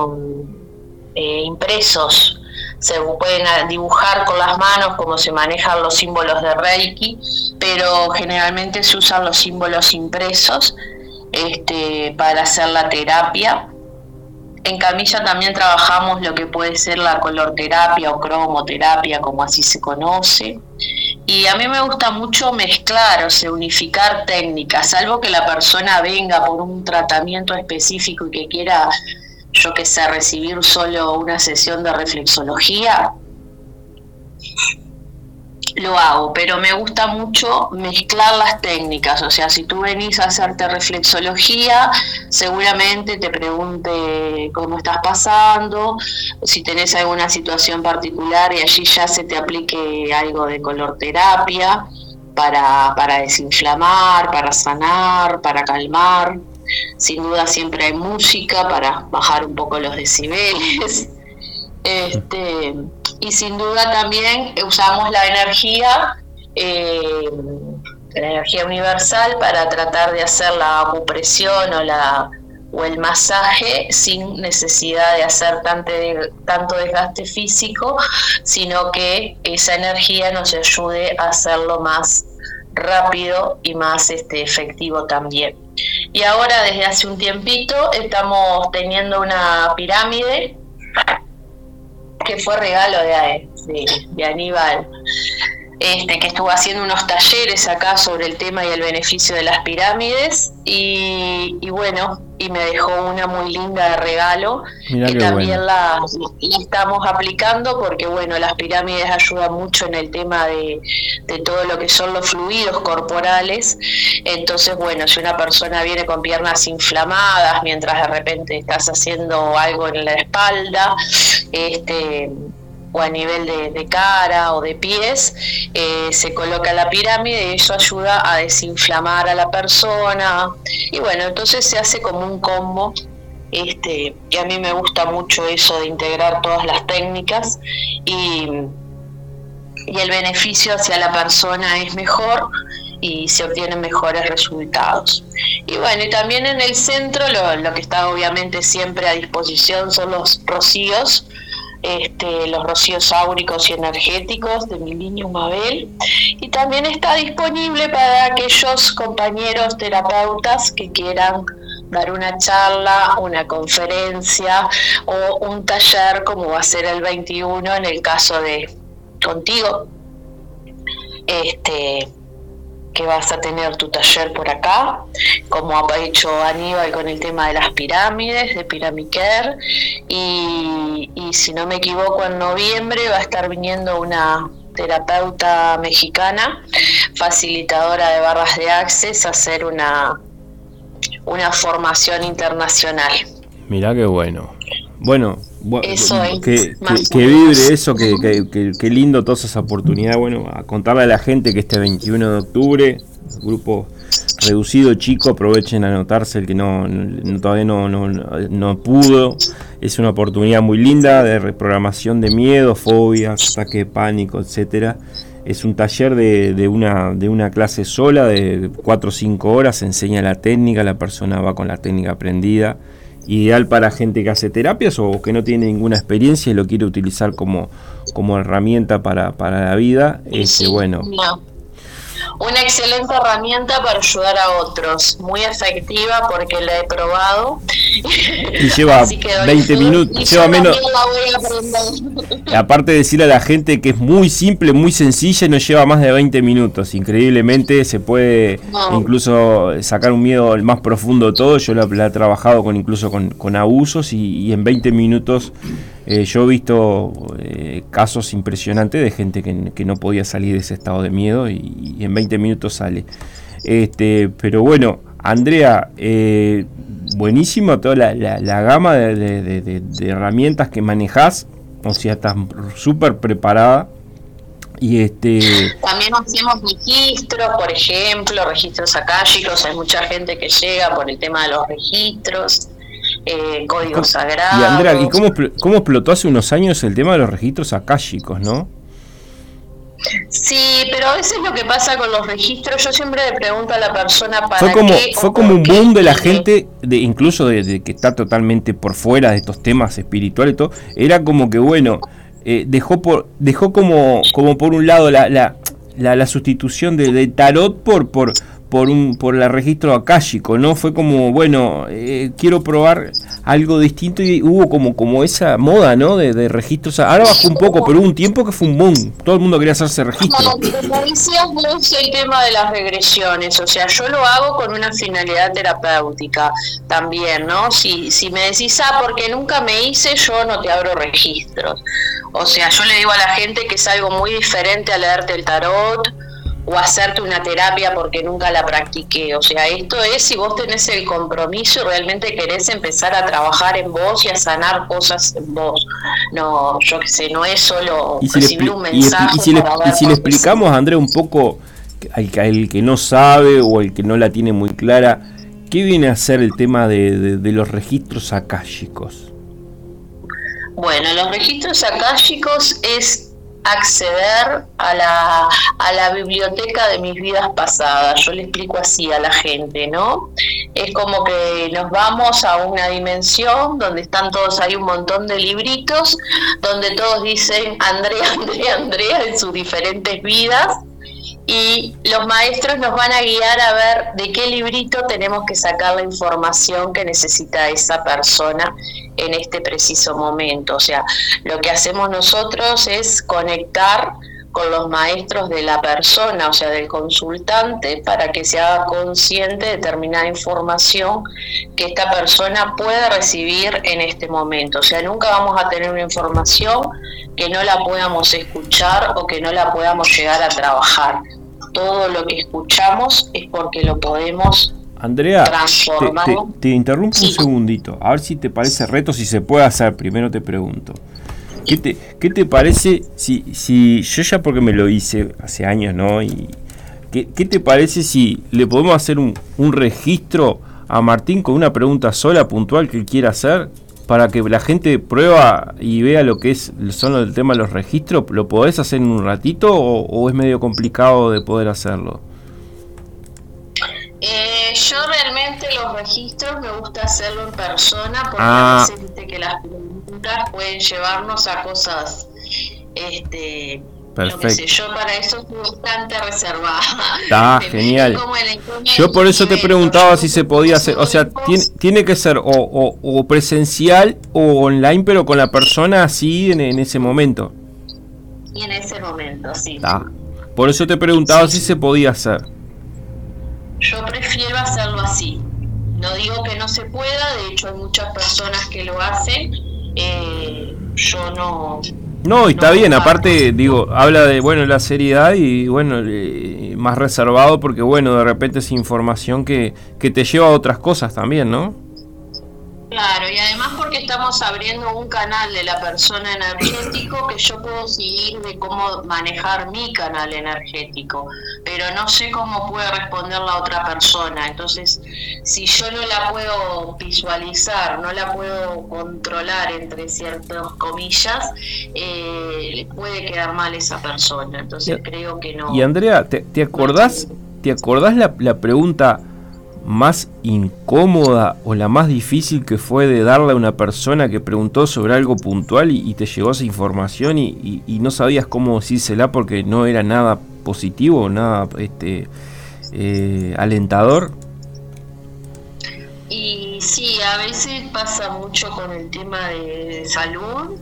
D: eh, impresos. Se pueden ah, dibujar con las manos como se manejan los símbolos de Reiki, pero generalmente se usan los símbolos impresos este, para hacer la terapia. En camilla también trabajamos lo que puede ser la colorterapia o cromoterapia, como así se conoce. Y a mí me gusta mucho mezclar, o sea, unificar técnicas, salvo que la persona venga por un tratamiento específico y que quiera, yo que sé, recibir solo una sesión de reflexología, lo hago, pero me gusta mucho mezclar las técnicas, o sea, si tú venís a hacerte reflexología, seguramente te pregunte cómo estás pasando, si tenés alguna situación particular y allí ya se te aplique algo de color terapia para, para desinflamar, para sanar, para calmar. Sin duda siempre hay música para bajar un poco los decibeles. Este, y sin duda también usamos la energía, eh, la energía universal para tratar de hacer la acupresión o, la, o el masaje sin necesidad de hacer tanto, tanto desgaste físico, sino que esa energía nos ayude a hacerlo más rápido y más este, efectivo también. Y ahora desde hace un tiempito estamos teniendo una pirámide que fue regalo de, de, Aníbal, este, que estuvo haciendo unos talleres acá sobre el tema y el beneficio de las pirámides. Y, y bueno, y me dejó una muy linda de regalo
A: Mirá
D: que también
A: bueno.
D: la, la estamos aplicando porque bueno, las pirámides ayudan mucho en el tema de, de todo lo que son los fluidos corporales, entonces bueno, si una persona viene con piernas inflamadas mientras de repente estás haciendo algo en la espalda, este o a nivel de, cara o de pies, eh, se coloca la pirámide y eso ayuda a desinflamar a la persona. Y bueno, entonces se hace como un combo. Este, y a mí me gusta mucho eso de integrar todas las técnicas y, y el beneficio hacia la persona es mejor y se obtienen mejores resultados. Y bueno, y también en el centro lo, lo que está obviamente siempre a disposición son los rocíos, este, los rocíos áuricos y energéticos de mi línea Mabel. Y también está disponible para aquellos compañeros terapeutas que quieran dar una charla, una conferencia o un taller como va a ser el 21 en el caso de contigo. Este que vas a tener tu taller por acá, como ha hecho Aníbal con el tema de las pirámides, de Piramiquer, y, si no me equivoco, en noviembre va a estar viniendo una terapeuta mexicana, facilitadora de barras de access, a hacer una, una formación internacional.
A: Mirá qué bueno. Bueno,
D: eso es
A: que, que, que, vibre eso, que, que, que, lindo toda esa oportunidad. Bueno, a contarle a la gente que este 21 de octubre, grupo reducido chico, aprovechen a anotarse el que no, no todavía no, no, no, pudo. Es una oportunidad muy linda de reprogramación de miedo, fobias, ataque de pánico, etcétera. Es un taller de, de, una, de una clase sola de 4 o 5 horas, se enseña la técnica, la persona va con la técnica aprendida ideal para gente que hace terapias o que no tiene ninguna experiencia y lo quiere utilizar como, como herramienta para, para la vida. Este, bueno.
D: No. Una excelente herramienta para ayudar a otros, muy efectiva porque la he probado.
A: Y lleva 20 minutos, lleva menos. Aparte de decirle a la gente que es muy simple, muy sencilla y no lleva más de 20 minutos. Increíblemente se puede incluso sacar un miedo el más profundo de todo. Yo la, he trabajado con incluso con, abusos y, en 20 minutos eh, yo he visto eh, casos impresionantes de gente que, no podía salir de ese estado de miedo y, en 20 minutos sale. Este, pero bueno, Andrea, eh, buenísimo toda la, gama de, herramientas que manejas, o sea, estás súper preparada. Y este...
D: También hacemos registros, por ejemplo, registros akáshicos, hay mucha gente que llega por el tema de los registros. Eh, códigos sagrados.
A: Y Andrea, ¿y cómo, cómo explotó hace unos años el tema de los registros akáshicos, no?
D: Sí, pero a veces lo que pasa con los registros, yo siempre le pregunto a la persona para
A: fue como, Fue como un boom de la gente, de incluso de, que está totalmente por fuera de estos temas espirituales y todo, era como que, bueno, eh, dejó por dejó como, como por un lado la, la, la, sustitución de, de, tarot por, por, por un por el registro akáshico, ¿no? Fue como, bueno, eh, quiero probar algo distinto y hubo como, como esa moda, ¿no? De, de registros. Ahora bajó un poco, pero hubo un tiempo que fue un boom. Todo el mundo quería hacerse registro.
D: Como decías el tema de las regresiones. O sea, yo lo hago con una finalidad terapéutica también, ¿no? Si, si me decís, ah, porque nunca me hice, yo no te abro registros. O sea, yo le digo a la gente que es algo muy diferente a leerte el tarot o hacerte una terapia porque nunca la practiqué. O sea, esto es si vos tenés el compromiso y realmente querés empezar a trabajar en vos y a sanar cosas en vos. No, yo qué sé, no es solo recibir un mensaje.
A: Y, si, le, si le explicamos, André, un poco al, al, que no sabe o el que no la tiene muy clara, ¿qué viene a ser el tema de, de los registros akáshicos?
D: Bueno, los registros akáshicos es acceder a la, a la biblioteca de mis vidas pasadas. Yo le explico así a la gente, ¿no? Es como que nos vamos a una dimensión donde están todos, hay un montón de libritos, donde todos dicen Andrea, Andrea, Andrea en sus diferentes vidas y los maestros nos van a guiar a ver de qué librito tenemos que sacar la información que necesita esa persona en este preciso momento. O sea, lo que hacemos nosotros es conectar con los maestros de la persona, o sea, del consultante, para que se haga consciente de determinada información que esta persona puede recibir en este momento. O sea, nunca vamos a tener una información que no la podamos escuchar o que no la podamos llegar a trabajar. Todo lo que escuchamos es porque lo podemos
A: Andrea, transformar. Te, interrumpo un segundito, a ver si te parece reto, si se puede hacer, primero te pregunto. ¿Qué te, qué te parece si, si yo ya porque me lo hice hace años, ¿no? Y, ¿qué, ¿Qué te parece si le podemos hacer un, un registro a Martín con una pregunta sola, puntual, que quiera hacer? para que la gente prueba y vea lo que es son el tema de los registros, ¿lo podés hacer en un ratito o, es medio complicado de poder hacerlo?
D: Eh, yo realmente los registros me gusta hacerlo en persona porque a ah. veces que las preguntas pueden llevarnos a cosas este, Perfecto. yo para eso estoy bastante reservada.
A: Está genial. Yo por eso te preguntaba si se podía hacer, o sea, tiene, tiene que ser o, presencial o online, pero con la persona así en, ese momento.
D: Y en ese momento, sí.
A: Por eso te preguntaba si se podía hacer.
D: Yo prefiero hacerlo así. No digo que no se pueda, de hecho hay muchas personas que lo hacen. Eh, yo no,
A: no, y está bien, aparte, digo, habla de, bueno, la seriedad y, bueno, eh, más reservado porque, bueno, de repente es información que, que te lleva a otras cosas también, ¿no?
D: Claro, y además porque estamos abriendo un canal de la persona energético que yo puedo seguir de cómo manejar mi canal energético, pero no sé cómo puede responder la otra persona. Entonces, si yo no la puedo visualizar, no la puedo controlar entre ciertas comillas, eh, puede quedar mal esa persona. Entonces, creo que no.
A: Y Andrea, ¿te, te acordás, ¿te acordás la, la pregunta? Más incómoda o la más difícil que fue de darle a una persona que preguntó sobre algo puntual y, te llegó esa información y, no sabías cómo decírsela porque no era nada positivo, nada este, eh, alentador.
D: Y sí, a veces pasa mucho con el tema de salud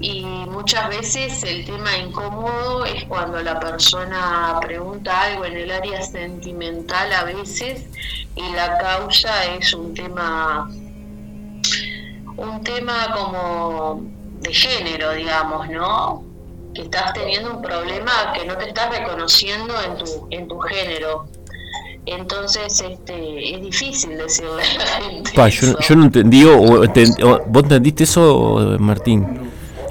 D: y muchas veces el tema incómodo es cuando la persona pregunta algo en el área sentimental a veces y la causa es un tema un tema como de género, digamos, ¿no? Que estás teniendo un problema que no te estás reconociendo en tu en tu género. Entonces, este, es difícil decirle a la gente.
A: yo, no entendí, o, ¿vos entendiste eso, Martín?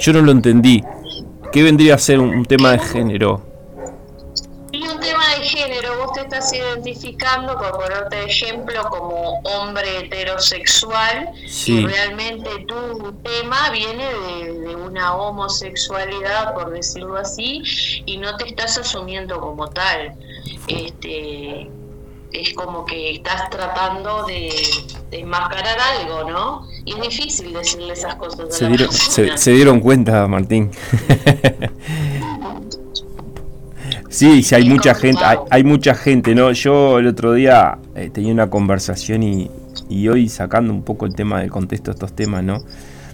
A: Yo no lo entendí. ¿Qué vendría a ser un, tema de género?
D: Y un tema de género, vos te estás identificando, por ponerte ejemplo, como hombre heterosexual, y realmente tu tema viene de, de, una homosexualidad, por decirlo así, y no te estás asumiendo como tal. Este, es como que estás tratando de, enmascarar algo, ¿no? Y es difícil decirle esas cosas.
A: Se, dieron, se, dieron cuenta, Martín. sí, sí, hay mucha gente, hay, mucha gente, ¿no? Yo el otro día eh, tenía una conversación y, y hoy sacando un poco el tema del contexto de estos temas, ¿no?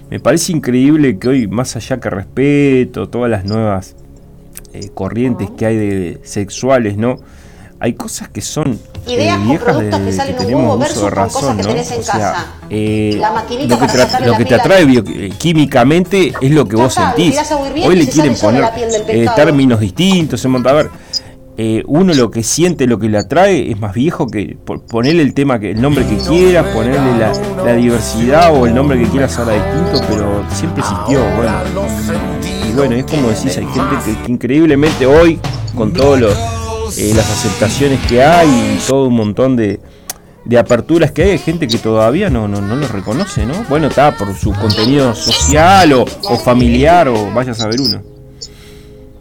A: Me parece increíble que hoy, más allá que respeto todas las nuevas eh, corrientes que hay de sexuales, ¿no? Hay cosas que son
E: ideas eh, productos que salen un huevo versus con cosas que tenés en casa.
A: Eh, la maquinita lo que, para lo que te atrae eh, químicamente es lo que vos sentís. Hoy le quieren poner eh, términos distintos, en a ver. Uno lo que siente, lo que le atrae es más viejo que ponerle el tema, que el nombre que quieras, ponerle la, la diversidad o el nombre que quieras ahora distinto, pero siempre existió. Bueno, y bueno, es como decís, hay gente que, que increíblemente hoy, con todos los eh, las aceptaciones que hay y todo un montón de, de aperturas que hay, gente que todavía no, no, no lo reconoce, ¿no? Bueno, está por su contenido social o, o familiar o vaya a saber uno.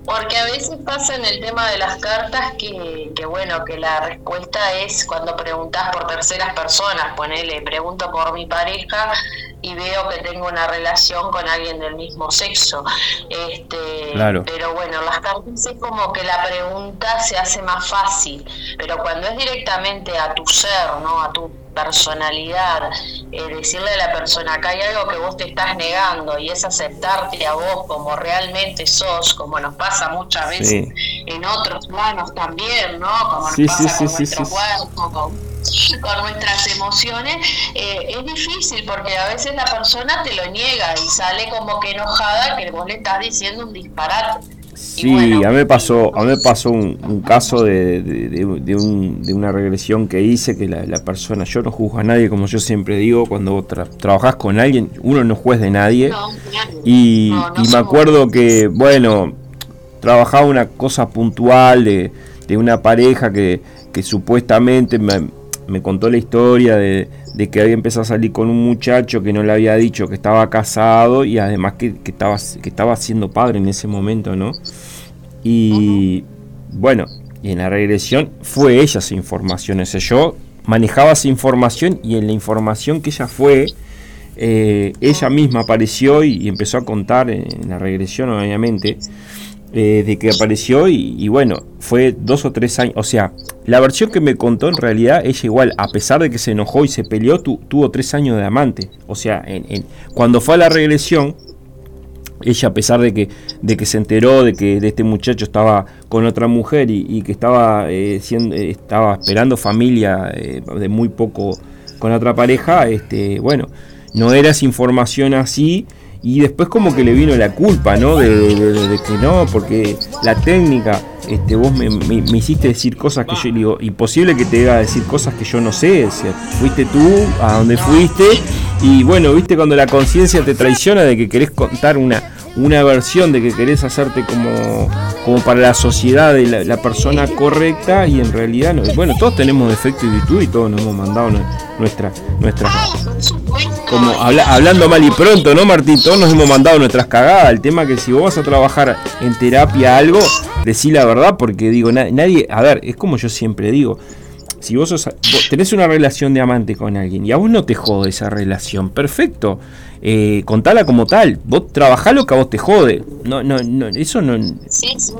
D: Porque a veces pasa en el tema de las cartas que, que, bueno, que la respuesta es cuando preguntas por terceras personas, ponele, pregunto por mi pareja y veo que tengo una relación con alguien del mismo sexo. Este, Pero bueno, las cartas es como que la pregunta se hace más fácil, pero cuando es directamente a tu ser, ¿no? A tu personalidad, eh, decirle a la persona, acá hay algo que vos te estás negando y es aceptarte a vos como realmente sos, como nos pasa muchas veces en otros planos también, ¿no? Como nos pasa con nuestro cuerpo, con, nuestras emociones, eh, es difícil porque a veces la persona te lo niega y sale como que enojada que vos le estás diciendo un disparate.
A: Sí, a mí me pasó, a mí me pasó un, caso de, de, un, de, una regresión que hice, que la, persona, yo no juzgo a nadie, como yo siempre digo, cuando trabajas con alguien, uno no juez de nadie. y, y me acuerdo que, bueno, trabajaba una cosa puntual de, una pareja que, que supuestamente me, me contó la historia de, que había empezado a salir con un muchacho que no le había dicho que estaba casado y además que, estaba, que estaba siendo padre en ese momento, ¿no? Y bueno, y en la regresión fue ella esa información, ese yo manejaba esa información y en la información que ella fue, eh, ella misma apareció y, empezó a contar en la regresión, obviamente, eh, de que apareció y, bueno, fue dos o tres años, o sea, la versión que me contó en realidad, ella igual, a pesar de que se enojó y se peleó, tuvo tres años de amante, o sea, en, cuando fue a la regresión, ella a pesar de que, de que se enteró de que de este muchacho estaba con otra mujer y, que estaba, eh, siendo, eh, estaba esperando familia de muy poco con otra pareja, este, bueno, no era esa información así y después como que le vino la culpa, ¿no? De, que no, porque la técnica, este, vos me, hiciste decir cosas que yo digo, imposible que te haga decir cosas que yo no sé, fuiste tú a donde fuiste y bueno, viste cuando la conciencia te traiciona de que querés contar una, una versión de que querés hacerte como, como para la sociedad de la, persona correcta y en realidad no. Bueno, todos tenemos defecto y virtud y todos nos hemos mandado nuestra, nuestra como hablando mal y pronto, ¿no, Martín? Todos nos hemos mandado nuestras cagadas. El tema que si vos vas a trabajar en terapia algo, decí la verdad, porque digo, nadie, a ver, es como yo siempre digo, si vos, sos, tenés una relación de amante con alguien y a vos no te jode esa relación, perfecto. Eh, contala como tal. Vos trabajá lo que a vos te jode. No, no, no, eso no.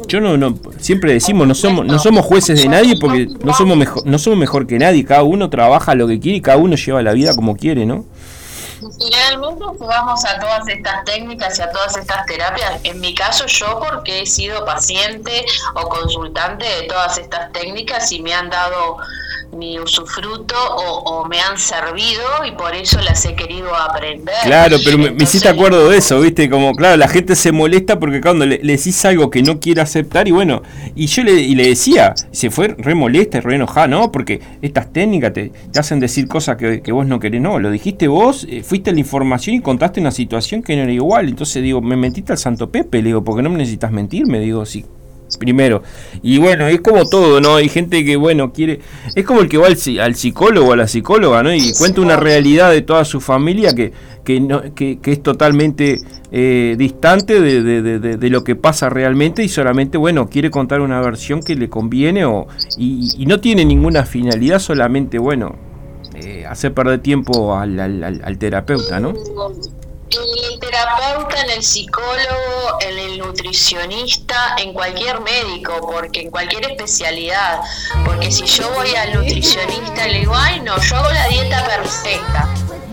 A: Yo no, no, siempre decimos, no somos, no somos jueces de nadie porque no somos mejor, no somos mejor que nadie. Cada uno trabaja lo que quiere y cada uno lleva la vida como quiere, ¿no?
D: Realmente jugamos a todas estas técnicas y a todas estas terapias. En mi caso yo porque he sido paciente o consultante de todas estas técnicas y me han dado mi usufruto o, me han servido y por eso las he querido aprender.
A: Claro, pero me, hiciste acuerdo de eso, ¿viste? Como, claro, la gente se molesta porque cuando le, decís algo que no quiere aceptar y bueno, y yo le, y le decía, se fue re molesta y re enojada, ¿no? Porque estas técnicas te, hacen decir cosas que, vos no querés, no, lo dijiste vos, eh, fuiste a la información y contaste una situación que no era igual, entonces digo, me mentiste al Santo Pepe, le digo, porque no me necesitas mentir, me digo, sí primero. Y bueno, es como todo, ¿no? Hay gente que, bueno, quiere... Es como el que va al, psicólogo a la psicóloga, ¿no? Y cuenta una realidad de toda su familia que, que, no, que, es totalmente eh, distante de, de, de, lo que pasa realmente y solamente, bueno, quiere contar una versión que le conviene o, y, no tiene ninguna finalidad, solamente, bueno, eh, hacer perder tiempo al, al, al terapeuta, ¿no?
D: El terapeuta, en el psicólogo, en el nutricionista, en cualquier médico, porque en cualquier especialidad. Porque si yo voy al nutricionista y le digo, ay no, yo hago la dieta perfecta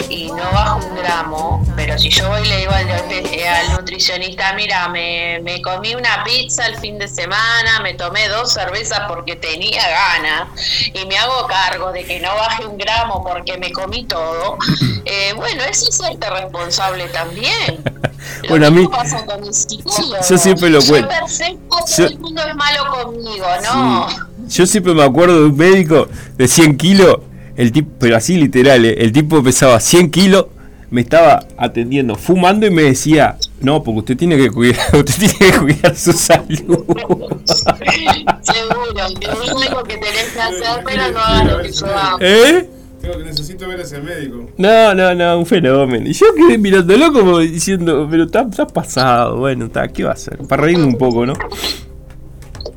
D: y no bajo un gramo, pero si yo voy y le digo al, al nutricionista, mira, me, me, comí una pizza el fin de semana, me tomé dos cervezas porque tenía ganas y me hago cargo de que no baje un gramo porque me comí todo, eh, bueno, es serte responsable también.
A: bueno, a mí. yo, siempre lo cuento.
D: todo el mundo es malo conmigo, ¿no?
A: Yo siempre me acuerdo de un médico de 100 kilos el tipo, pero así literal, eh, el tipo pesaba 100 kilos, me estaba atendiendo, fumando y me decía, no, porque usted tiene que cuidar, usted tiene que cuidar su salud.
D: Seguro, es lo único que tenés que hacer, pero no hagas lo que yo hago. ¿Eh?
B: Creo que necesito ver a ese médico.
A: No, no, no, un fenómeno. Y yo quedé mirándolo como diciendo, pero está, pasado, bueno, está, ¿qué va a hacer? Para reírme un poco, ¿no?
D: no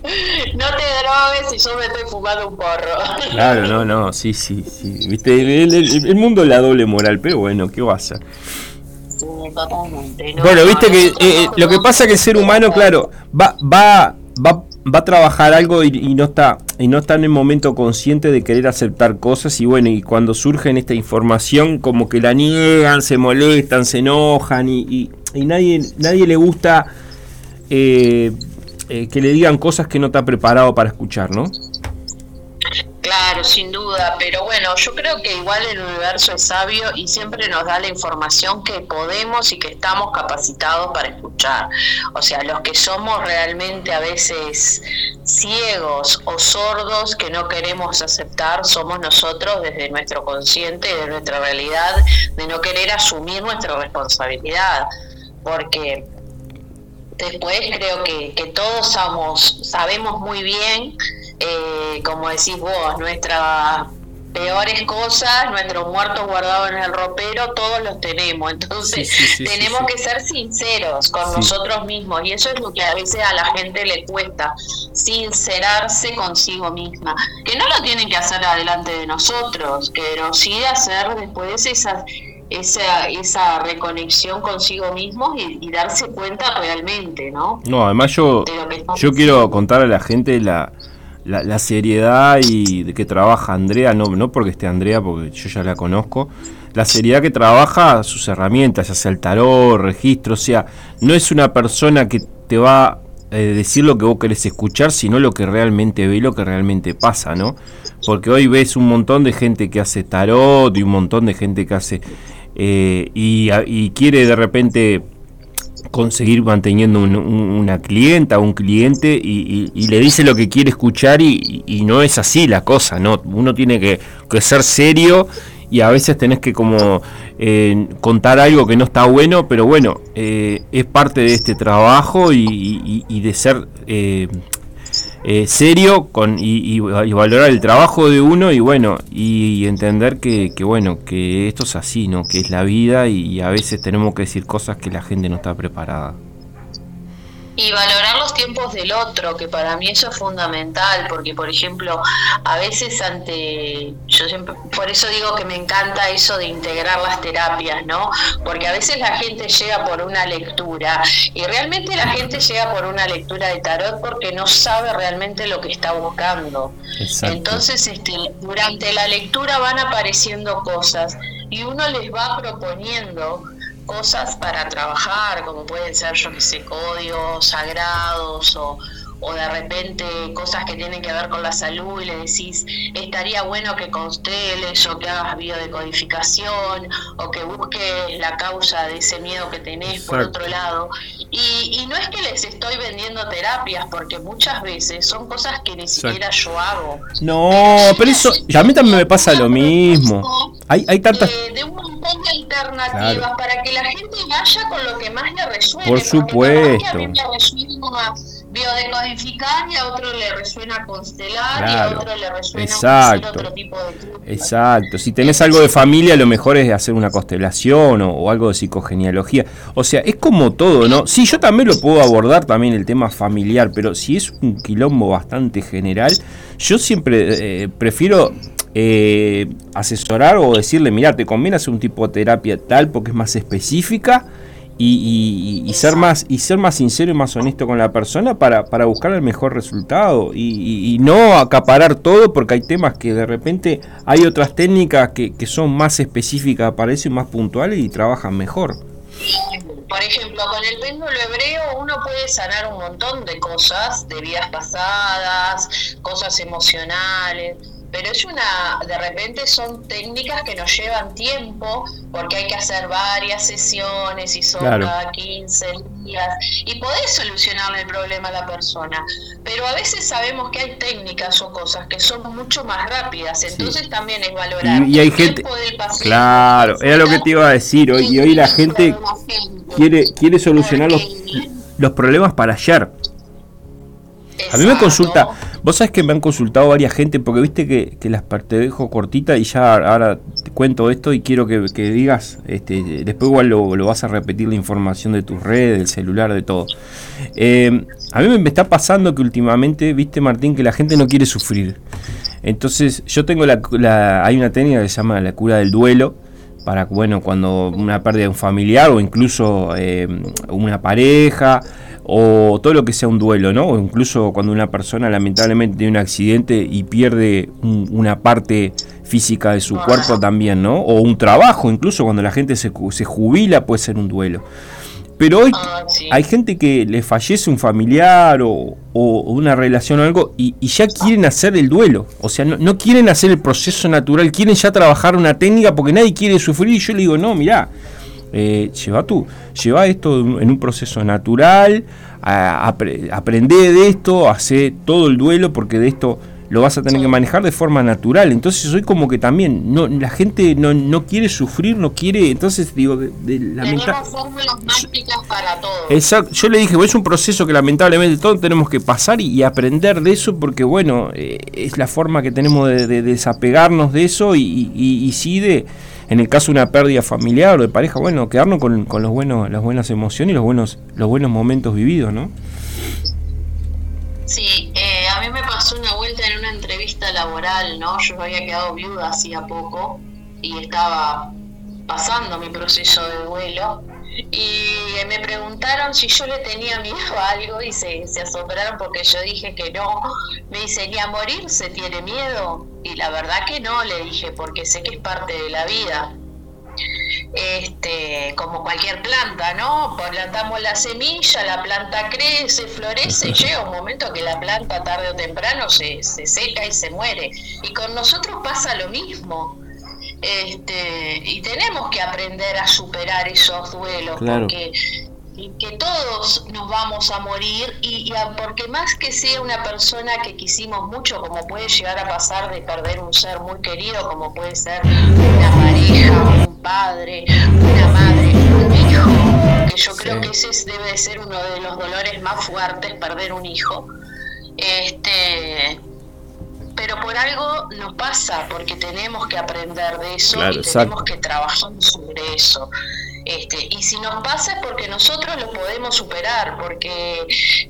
D: te drogues y yo me estoy fumando un porro.
A: Claro, no, no, sí, sí, sí. Viste, el, mundo es la doble moral, pero bueno, ¿qué va a ser? bueno, viste que eh, lo que pasa es que el ser humano, claro, va, va, va, va a trabajar algo y, no está y no está en el momento consciente de querer aceptar cosas y bueno, y cuando surge esta información como que la niegan, se molestan, se enojan y, y, nadie, nadie le gusta eh, eh, que le digan cosas que no está preparado para escuchar, ¿no?
D: Sin duda, pero bueno, yo creo que igual el universo es sabio y siempre nos da la información que podemos y que estamos capacitados para escuchar. O sea, los que somos realmente a veces ciegos o sordos que no queremos aceptar somos nosotros desde nuestro consciente, desde nuestra realidad, de no querer asumir nuestra responsabilidad. Porque Después creo que, que todos somos, sabemos muy bien, eh, como decís vos, nuestras peores cosas, nuestros muertos guardados en el ropero, todos los tenemos. Entonces tenemos que ser sinceros con nosotros mismos y eso es lo que a veces a la gente le cuesta, sincerarse consigo misma. Que no lo tienen que hacer adelante de nosotros, pero sí hacer después esas esa, esa reconexión consigo mismo y, darse cuenta realmente, ¿no?
A: No, además yo, yo quiero contar a la gente la, la, seriedad y de que trabaja Andrea, no, no porque esté Andrea, porque yo ya la conozco, la seriedad que trabaja sus herramientas, ya sea el tarot, registro, o sea, no es una persona que te va a eh, decir lo que vos querés escuchar, sino lo que realmente ve y lo que realmente pasa, ¿no? Porque hoy ves un montón de gente que hace tarot y un montón de gente que hace eh, y, quiere de repente conseguir manteniendo una clienta, un cliente y, le dice lo que quiere escuchar y, no es así la cosa, ¿no? Uno tiene que, ser serio y a veces tenés que como eh, contar algo que no está bueno, pero bueno, eh, es parte de este trabajo y, de ser serio con, y, valorar el trabajo de uno y bueno, y, entender que, bueno, que esto es así, ¿no? Que es la vida y, a veces tenemos que decir cosas que la gente no está preparada.
D: Y valorar los tiempos del otro, que para mí eso es fundamental, porque por ejemplo, a veces ante, yo siempre, por eso digo que me encanta eso de integrar las terapias, ¿no? Porque a veces la gente llega por una lectura y realmente la gente llega por una lectura de tarot porque no sabe realmente lo que está buscando. Entonces, este, durante la lectura van apareciendo cosas y uno les va proponiendo cosas para trabajar, como pueden ser, yo que sé, códigos sagrados o, o de repente cosas que tienen que ver con la salud y le decís, estaría bueno que consteles o que hagas biodecodificación o que busques la causa de ese miedo que tenés por otro lado. Y, y, no es que les estoy vendiendo terapias, porque muchas veces son cosas que ni siquiera yo hago.
A: No, pero eso, a mí también me pasa lo mismo. Hay, hay tantas...
D: de un alternativas para que la gente vaya con lo que más le resuene.
A: Por supuesto
D: biodecodificar y a otro le resuena constelar y a otro le resuena Exacto. otro tipo de
A: Exacto. Si tenés algo de familia, lo mejor es hacer una constelación o, algo de psicogenealogía. O sea, es como todo, ¿no? Sí, yo también lo puedo abordar también el tema familiar, pero si es un quilombo bastante general, yo siempre eh, prefiero eh, asesorar o decirle, mira, te conviene hacer un tipo de terapia tal porque es más específica y, ser más y ser más sincero y más honesto con la persona para, para buscar el mejor resultado y, no acaparar todo porque hay temas que de repente hay otras técnicas que, que son más específicas y más puntuales y trabajan mejor.
D: Por ejemplo, con el péndulo hebreo uno puede sanar un montón de cosas, de vidas pasadas, cosas emocionales pero es una, de repente son técnicas que nos llevan tiempo porque hay que hacer varias sesiones y son cada 15 días y podés solucionarle el problema a la persona, pero a veces sabemos que hay técnicas o cosas que son mucho más rápidas, entonces también es valorar
A: y, hay gente, claro, era lo que te iba a decir hoy y hoy la gente quiere quiere solucionar los, los problemas para ayer. A mí me consulta, vos sabés que me han consultado varias gente, porque viste que, que las te dejo cortita y ya ahora te cuento esto y quiero que, digas, este, después igual lo, vas a repetir la información de tus redes, del celular, de todo. Eh, a mí me está pasando que últimamente, viste Martín, que la gente no quiere sufrir. Entonces yo tengo la, hay una técnica que se llama la cura del duelo, para bueno cuando una pérdida de un familiar o incluso eh, una pareja o todo lo que sea un duelo, ¿no? O incluso cuando una persona lamentablemente tiene un accidente y pierde una parte física de su cuerpo también, ¿no? O un trabajo, incluso cuando la gente se, se jubila puede ser un duelo. Pero hoy ah, hay gente que le fallece un familiar o, una relación o algo y, ya quieren hacer el duelo. O sea, no, quieren hacer el proceso natural, quieren ya trabajar una técnica porque nadie quiere sufrir. Y yo le digo, no, mirá, eh, lleva tú, lleva esto en un proceso natural, aprende de esto, hace todo el duelo porque de esto lo vas a tener que manejar de forma natural. Entonces soy como que también no la gente no, no quiere sufrir, no quiere, entonces digo, de,
D: para todo.
A: Exacto, yo le dije, es un proceso que lamentablemente todos tenemos que pasar y, aprender de eso porque bueno, eh, es la forma que tenemos de, desapegarnos de eso y, y sí de en el caso de una pérdida familiar o de pareja, bueno, quedarnos con, los buenos, las buenas emociones y los buenos, los buenos momentos vividos, ¿no?
D: Sí, eh, a mí me pasó una vuelta en una entrevista laboral, ¿no? Yo había quedado viuda hacía poco y estaba pasando mi proceso de duelo y me preguntaron si yo le tenía miedo a algo y se, se asombraron porque yo dije que no. Me dice, ¿ni a morir se tiene miedo? Y la verdad que no, le dije, porque sé que es parte de la vida. Este, como cualquier planta, ¿no? Plantamos la semilla, la planta crece, florece, llega un momento que la planta tarde o temprano se, se seca y se muere. Y con nosotros pasa lo mismo este, y tenemos que aprender a superar esos duelos, porque que todos nos vamos a morir y, porque más que sea una persona que quisimos mucho, como puede llegar a pasar de perder un ser muy querido, como puede ser una pareja, un padre, una madre, un hijo, que yo creo que ese debe de ser uno de los dolores más fuertes, perder un hijo. Este, pero por algo nos pasa, porque tenemos que aprender de eso y tenemos que trabajar sobre eso. Este, y si nos pasa es porque nosotros lo podemos superar, porque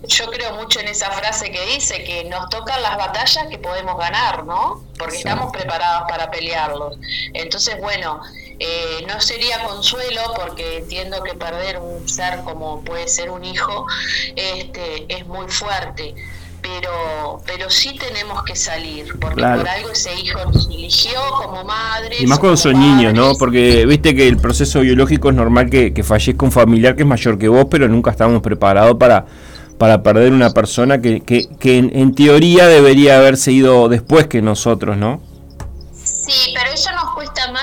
D: yo creo mucho en esa frase que dice que nos tocan las batallas que podemos ganar, ¿no? Porque estamos preparados para pelearlos. Entonces, bueno, eh, no sería consuelo porque entiendo que perder un ser como puede ser un hijo este, es muy fuerte pero pero sí tenemos que salir porque por algo ese hijo nos eligió como madre
A: y más cuando son niños no porque viste que el proceso biológico es normal que, que, fallezca un familiar que es mayor que vos pero nunca estamos preparados para para perder una persona que, que, que en, en, teoría debería haberse ido después que nosotros no
D: Sí, pero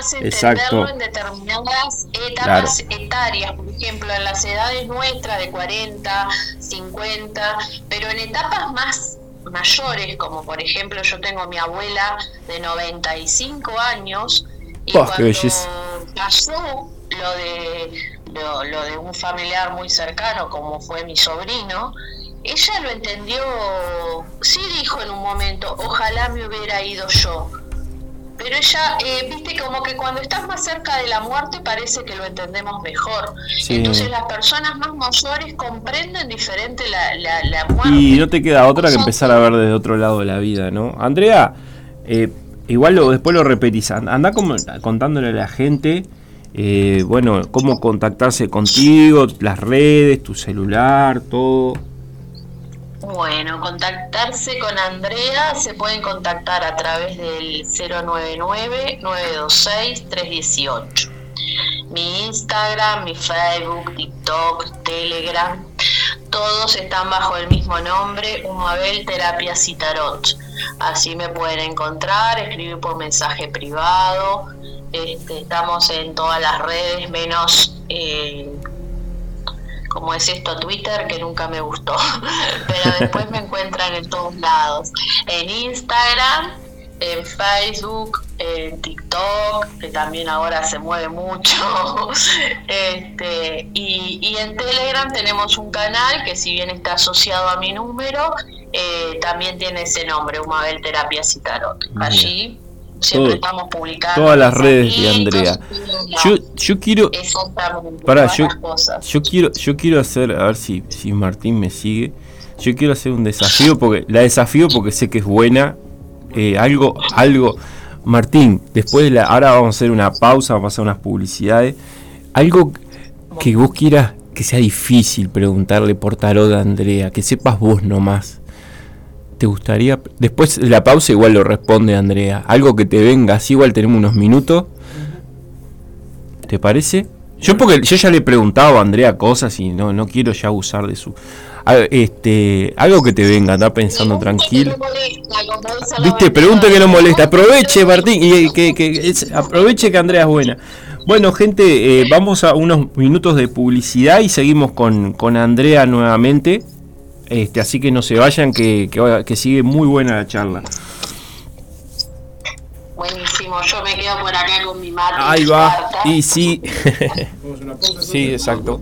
D: más entenderlo en determinadas etapas etarias, por ejemplo, en las edades nuestras de 40, 50, pero en etapas más mayores, como por ejemplo yo tengo a mi abuela de 95 años, y cuando pasó lo de, lo, lo de un familiar muy cercano, como fue mi sobrino, ella lo entendió, sí dijo en un momento, ojalá me hubiera ido yo pero ella, eh, viste, como que cuando estás más cerca de la muerte parece que lo entendemos mejor. Entonces las personas más mayores comprenden diferente la, la, muerte.
A: Y no te queda otra que empezar a ver desde otro lado de la vida, ¿no? Andrea, eh, igual lo, después lo repetís, anda como, contándole a la gente, eh, bueno, cómo contactarse contigo, las redes, tu celular, todo.
D: Bueno, contactarse con Andrea se pueden contactar a través del 099-926-318. Mi Instagram, mi Facebook, TikTok, Telegram, todos están bajo el mismo nombre, Humabel Terapias y. Así me pueden encontrar, escribir por mensaje privado. Este, estamos en todas las redes, menos eh, como es esto Twitter, que nunca me gustó, pero después me encuentran en todos lados, en Instagram, en Facebook, en TikTok, que también ahora se mueve mucho, este, y, en Telegram tenemos un canal que si bien está asociado a mi número, eh, también tiene ese nombre, Humabel Terapias y Tarot. Allí siempre estamos publicando.
A: Todas las redes de Andrea. Yo, yo quiero. Para, yo, yo quiero, yo quiero hacer, a ver si, si Martín me sigue. Yo quiero hacer un desafío porque la desafío porque sé que es buena. Eh, algo, algo. Martín, después de la, ahora vamos a hacer una pausa, vamos a hacer unas publicidades. Algo que vos quieras que sea difícil preguntarle por tarot a Andrea, que sepas vos nomás. ¿Te gustaría? Después de la pausa igual lo responde Andrea. Algo que te venga, así igual tenemos unos minutos. ¿Te parece? Yo porque yo ya le he preguntado a Andrea cosas y no, no quiero ya abusar de su este algo que te venga, anda pensando tranquilo. Viste, pregunta que no molesta. Aproveche, Martín, y que, aproveche que Andrea es buena. Bueno, gente, eh, vamos a unos minutos de publicidad y seguimos con, con Andrea nuevamente. Este, así que no se vayan, que, que, sigue muy buena la charla.
D: Buenísimo, yo me quedo por acá con mi mate.
A: Ahí va, y sí. sí, exacto.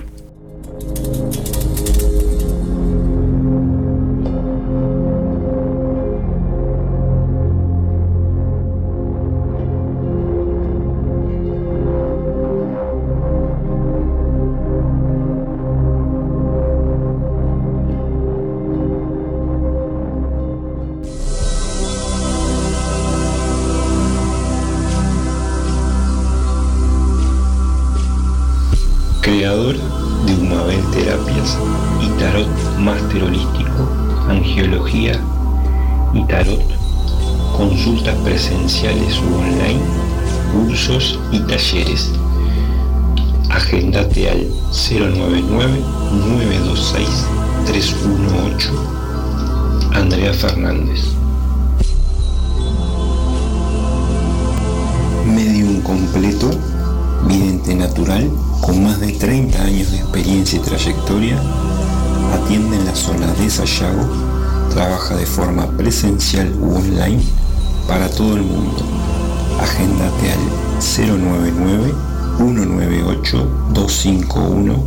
F: 099-198-251.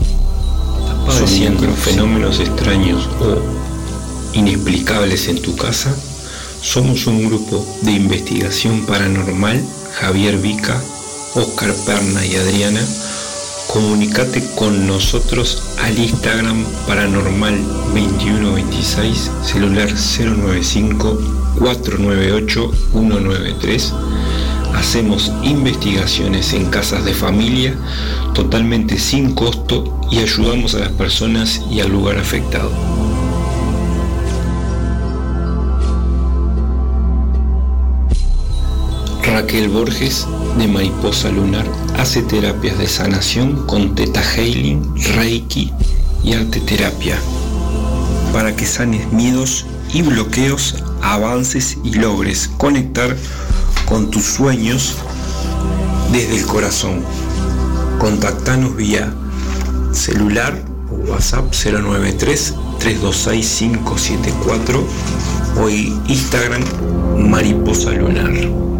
F: Padeciendo fenómenos extraños o inexplicables en tu casa, somos un grupo de investigación paranormal, Javier Vica, Oscar Perna y Adriana, comunicate con nosotros al Instagram Paranormal 2126, celular 095 498 193. Hacemos investigaciones en casas de familia totalmente sin costo y ayudamos a las personas y al lugar afectado. Raquel Borges de Mariposa Lunar hace terapias de sanación con Teta Healing, Reiki y arte terapia para que sanes miedos y bloqueos, avances y logres conectar con tus sueños desde el corazón. Contactanos vía celular o WhatsApp 093 326 574 o Instagram Mariposa Lunar.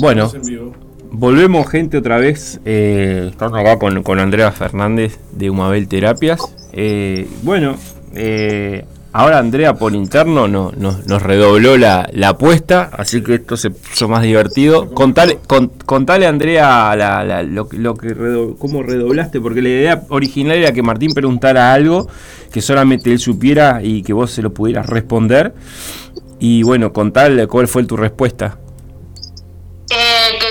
A: Bueno, volvemos gente otra vez. Eh, estamos acá con, Andrea Fernández de Humabel Terapias. Eh, bueno, eh, ahora Andrea por interno no, nos redobló la, apuesta, así que esto se puso más divertido. Contale, contale Andrea lo, que cómo redoblaste, porque la idea original era que Martín preguntara algo que solamente él supiera y que vos se lo pudieras responder. Y bueno, contale cuál fue tu respuesta.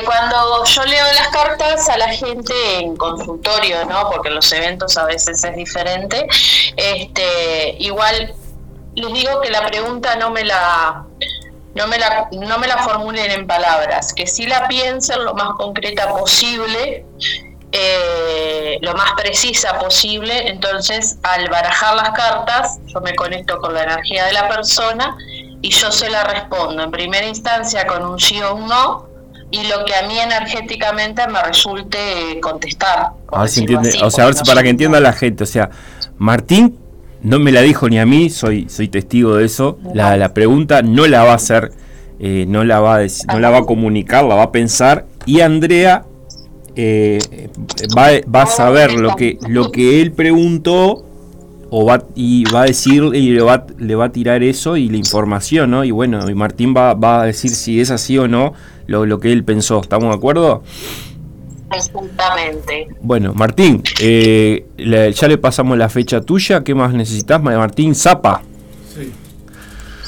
D: Cuando yo leo las cartas a la gente en consultorio, ¿no? Porque los eventos a veces es diferente, este, igual les digo que la pregunta no me la no me la no me la formulen en palabras, que sí la piensen lo más concreta posible, eh, lo más precisa posible. Entonces, al barajar las cartas, yo me conecto con la energía de la persona y yo se la respondo en primera instancia con un sí o un no y lo que a mí energéticamente me resulte contestar.
A: A ver si entiende, o sea, a ver si para que entienda la gente, o sea, Martín no me la dijo ni a mí, soy, soy testigo de eso. La, la pregunta no la va a hacer, eh, no, la va a no la va a comunicar, la va a pensar. Y Andrea eh, va, va, a saber lo que, lo que él preguntó o va, y va a decir y le va, le va a tirar eso y la información, ¿no? Y bueno, y Martín va, va a decir si es así o no lo, lo que él pensó. ¿Estamos de acuerdo?
D: Exactamente.
A: Bueno, Martín, eh, ya le pasamos la fecha tuya. ¿Qué más necesitas? Martín Zapa.
B: Sí.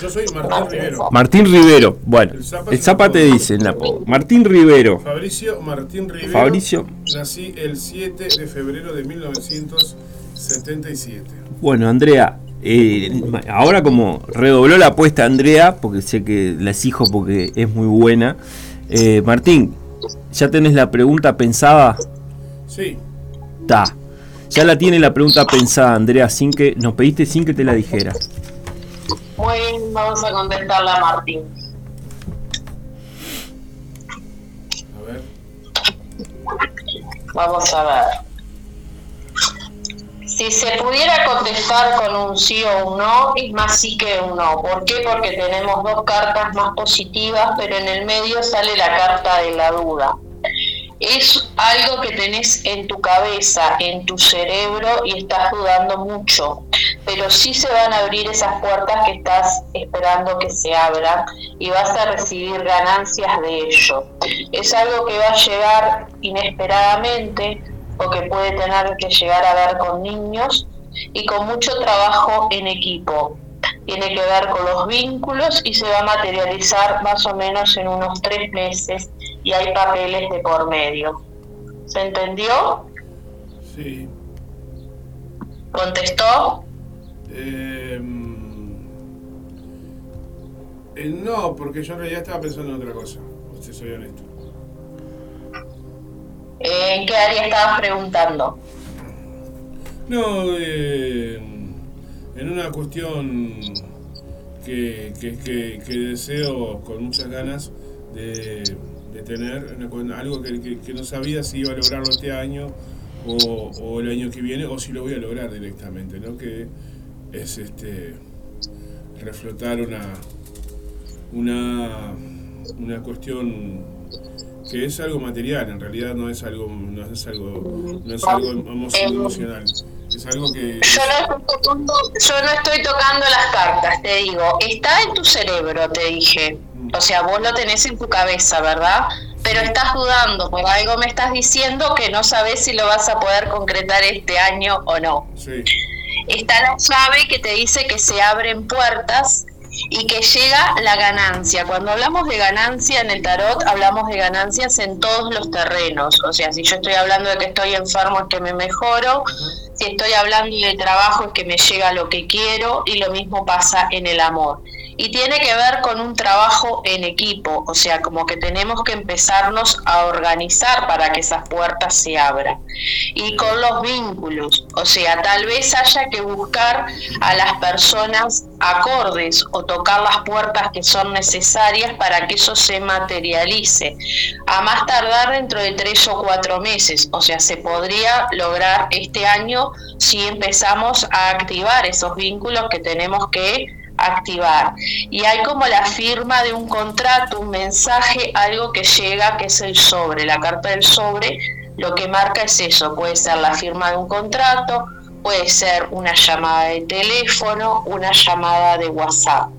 B: Yo soy Martín Rivero.
A: Martín Rivero. Bueno, el Zapa, te dice Martín Rivero.
B: Fabricio Martín Rivero.
A: Fabricio.
B: Nací el 7 de febrero de 1977.
A: Bueno, Andrea, eh, ahora como redobló la apuesta Andrea, porque sé que la exijo porque es muy buena. Eh, Martín, ¿ya tenés la pregunta pensada?
B: Sí.
A: Ta. Ya la tiene la pregunta pensada, Andrea, sin que nos pediste sin que te la dijera.
D: Muy bien, vamos a contestarla a Martín. A ver. Vamos a ver. Si se pudiera contestar con un sí o un no, es más sí que un no. ¿Por qué? Porque tenemos dos cartas más positivas, pero en el medio sale la carta de la duda. Es algo que tenés en tu cabeza, en tu cerebro y estás dudando mucho, pero sí se van a abrir esas puertas que estás esperando que se abran y vas a recibir ganancias de ello. Es algo que va a llegar inesperadamente, o que puede tener que llegar a ver con niños y con mucho trabajo en equipo. Tiene que ver con los vínculos y se va a materializar más o menos en unos tres meses y hay papeles de por medio. ¿Se entendió?
B: Sí.
D: ¿Contestó?
B: Em, eh, no, porque yo en realidad estaba pensando en otra cosa. Usted soy honesto.
D: ¿En qué área estabas preguntando?
B: No, eh, en una cuestión que, que, que, deseo con muchas ganas de, tener, algo que, no sabía si iba a lograrlo este año o, o, el año que viene o si lo voy a lograr directamente, ¿no? Que es este reflotar una una una cuestión que es algo material, en realidad no es algo no es algo no es algo emocional. Es algo que...
D: Yo no, estoy tocando, yo no estoy tocando las cartas, te digo. Está en tu cerebro, te dije. O sea, vos lo tenés en tu cabeza, ¿verdad? Pero estás dudando, por algo me estás diciendo que no sabes si lo vas a poder concretar este año o no.
B: Sí.
D: Está la llave que te dice que se abren puertas y que llega la ganancia. Cuando hablamos de ganancia en el tarot, hablamos de ganancias en todos los terrenos. O sea, si yo estoy hablando de que estoy enfermo es que me mejoro, si estoy hablando de trabajo es que me llega lo que quiero y lo mismo pasa en el amor y tiene que ver con un trabajo en equipo, o sea, como que tenemos que empezarnos a organizar para que esas puertas se abran. Y con los vínculos, o sea, tal vez haya que buscar a las personas acordes o tocar las puertas que son necesarias para que eso se materialice. A más tardar dentro de tres o cuatro meses, o sea, se podría lograr este año si empezamos a activar esos vínculos que tenemos que activar. Y hay como la firma de un contrato, un mensaje, algo que llega, que es el sobre. La carta del sobre lo que marca es eso, puede ser la firma de un contrato, puede ser una llamada de teléfono, una llamada de WhatsApp.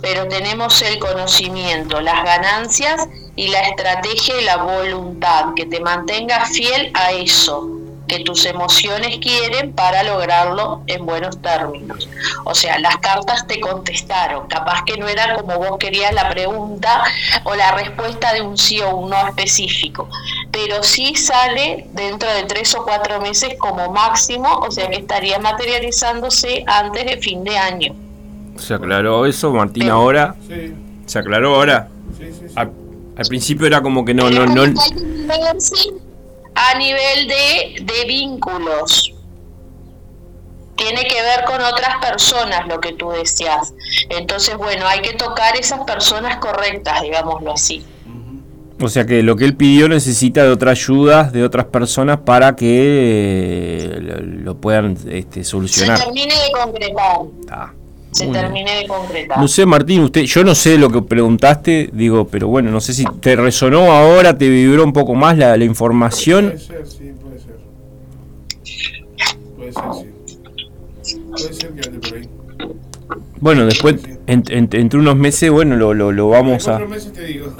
D: Pero tenemos el conocimiento, las ganancias y la estrategia y la voluntad, que te mantenga fiel a eso que tus emociones quieren para lograrlo en buenos términos. O sea, las cartas te contestaron, capaz que no era como vos querías la pregunta o la respuesta de un sí o un no específico, pero sí sale dentro de tres o cuatro meses como máximo, o sea que estaría materializándose antes de fin de año.
A: ¿Se aclaró eso, Martín, ahora? Sí. ¿Se aclaró ahora? Sí, sí, sí. Al, principio era como que no, no, no
D: a nivel de, de vínculos. Tiene que ver con otras personas lo que tú deseas. Entonces, bueno, hay que tocar esas personas correctas, digámoslo así.
A: O sea que lo que él pidió necesita de otra ayuda de otras personas para que eh, lo, puedan este, solucionar.
D: Se termine de concretar. Ah se termine de concretar.
A: No sé, Martín, usted, yo no sé lo que preguntaste, digo, pero bueno, no sé si te resonó ahora, te vibró un poco más la, la información.
B: Puede ser, sí, puede ser. Puede ser, sí. Puede ser que ande por ahí.
A: Bueno, después, entre unos meses, bueno, lo, lo, lo vamos
B: a... Cuatro meses te digo.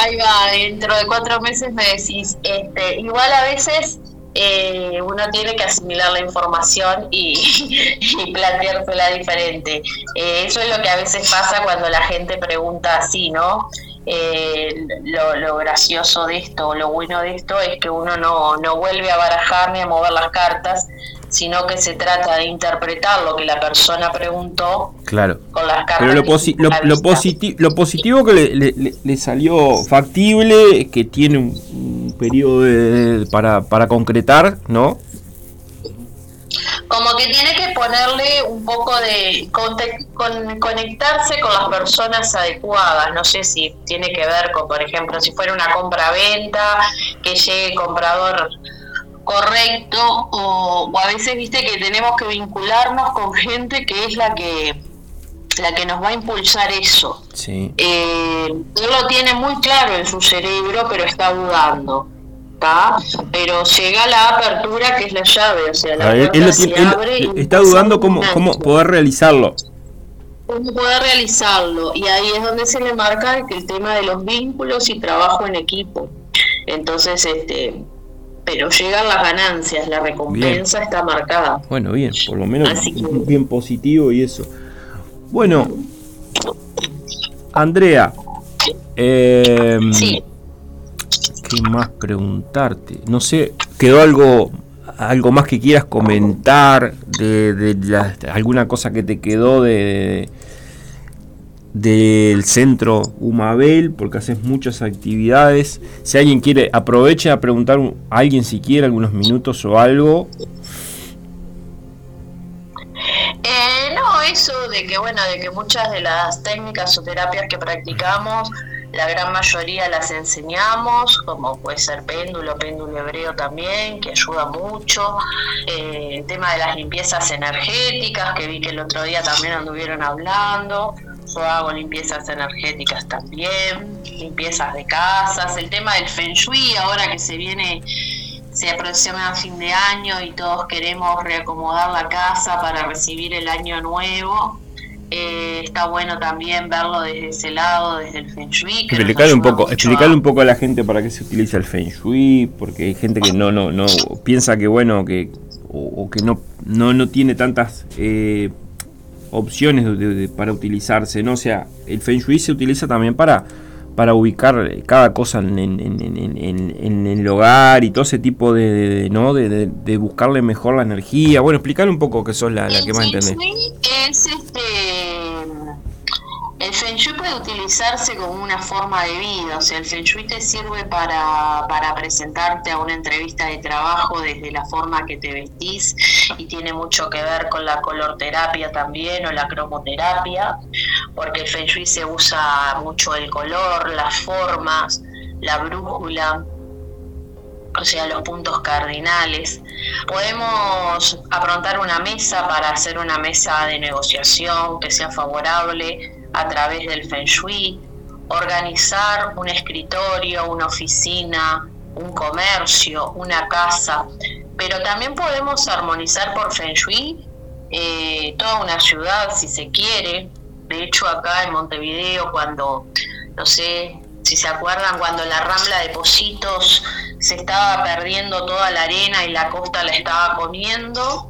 D: ahí va, dentro de cuatro meses me decís, este, igual a veces eh, uno tiene que asimilar la información y, y planteársela diferente. Eh, eso es lo que a veces pasa cuando la gente pregunta así, ¿no? Eh, lo, gracioso de esto, lo bueno de esto es que uno no, no vuelve a barajar ni a mover las cartas, sino que se trata de interpretar lo que la persona preguntó
A: claro.
D: con las cartas.
A: Pero lo, lo, lo, positivo que le, le, salió factible, que tiene un, periodo para, para concretar, ¿no?
D: Como que tiene que ponerle un poco de con, conectarse con las personas adecuadas. No sé si tiene que ver con, por ejemplo, si fuera una compra-venta, que llegue comprador correcto o, a veces viste que tenemos que vincularnos con gente que es la que la que nos va a impulsar eso.
A: Sí.
D: Eh, él lo tiene muy claro en su cerebro, pero está dudando. Pero llega la apertura que es la llave, o sea, la
A: él, se abre está dudando cómo, cómo poder realizarlo.
D: Cómo poder realizarlo. Y ahí es donde se le marca el tema de los vínculos y trabajo en equipo. Entonces, este, pero llegan las ganancias, la recompensa está marcada.
A: Bueno, bien, por lo menos bien positivo y eso. Bueno, Andrea, eh, ¿qué más preguntarte? No sé, ¿quedó algo algo más que quieras comentar de, alguna cosa que te quedó de, del centro Humabel, porque haces muchas actividades. Si alguien quiere, aproveche a preguntar a alguien si quiere algunos minutos o algo.
D: Eh, no, eso de que, bueno, de que muchas de las técnicas o terapias que practicamos la gran mayoría las enseñamos, como puede ser péndulo, péndulo hebreo también, que ayuda mucho. Eh, el tema de las limpiezas energéticas, que vi que el otro día también anduvieron hablando. Yo hago limpiezas energéticas también, limpiezas de casas, el tema del feng shui, ahora que se viene, se aproxima a fin de año y todos queremos reacomodar la casa para recibir el año nuevo eh, está bueno también verlo desde ese lado, desde el Feng Shui.
A: explicarle un poco, explicarle un poco a la gente para qué se utiliza el Feng Shui, porque hay gente que no, no, no piensa que bueno, que o, que no, no, no tiene tantas eh, opciones para utilizarse, ¿no? O sea, el Feng Shui se utiliza también para para ubicar cada cosa en, en, el hogar y todo ese tipo de, ¿no? De, buscarle mejor la energía. Bueno, explicar un poco que sos la, la que más entendés.
D: Es este el Feng Shui utilizarse como una forma de vida, o sea, el Feng Shui te sirve para, para presentarte a una entrevista de trabajo desde la forma que te vestís y tiene mucho que ver con la colorterapia también o la cromoterapia, porque el Feng Shui se usa mucho el color, las formas, la brújula, o sea, los puntos cardinales. Podemos aprontar una mesa para hacer una mesa de negociación que sea favorable a través del Feng Shui, organizar un escritorio, una oficina, un comercio, una casa, pero también podemos armonizar por Feng Shui eh, toda una ciudad si se quiere. De hecho, acá en Montevideo, cuando, no sé si se acuerdan, cuando la rambla de Positos se estaba perdiendo toda la arena y la costa la estaba comiendo,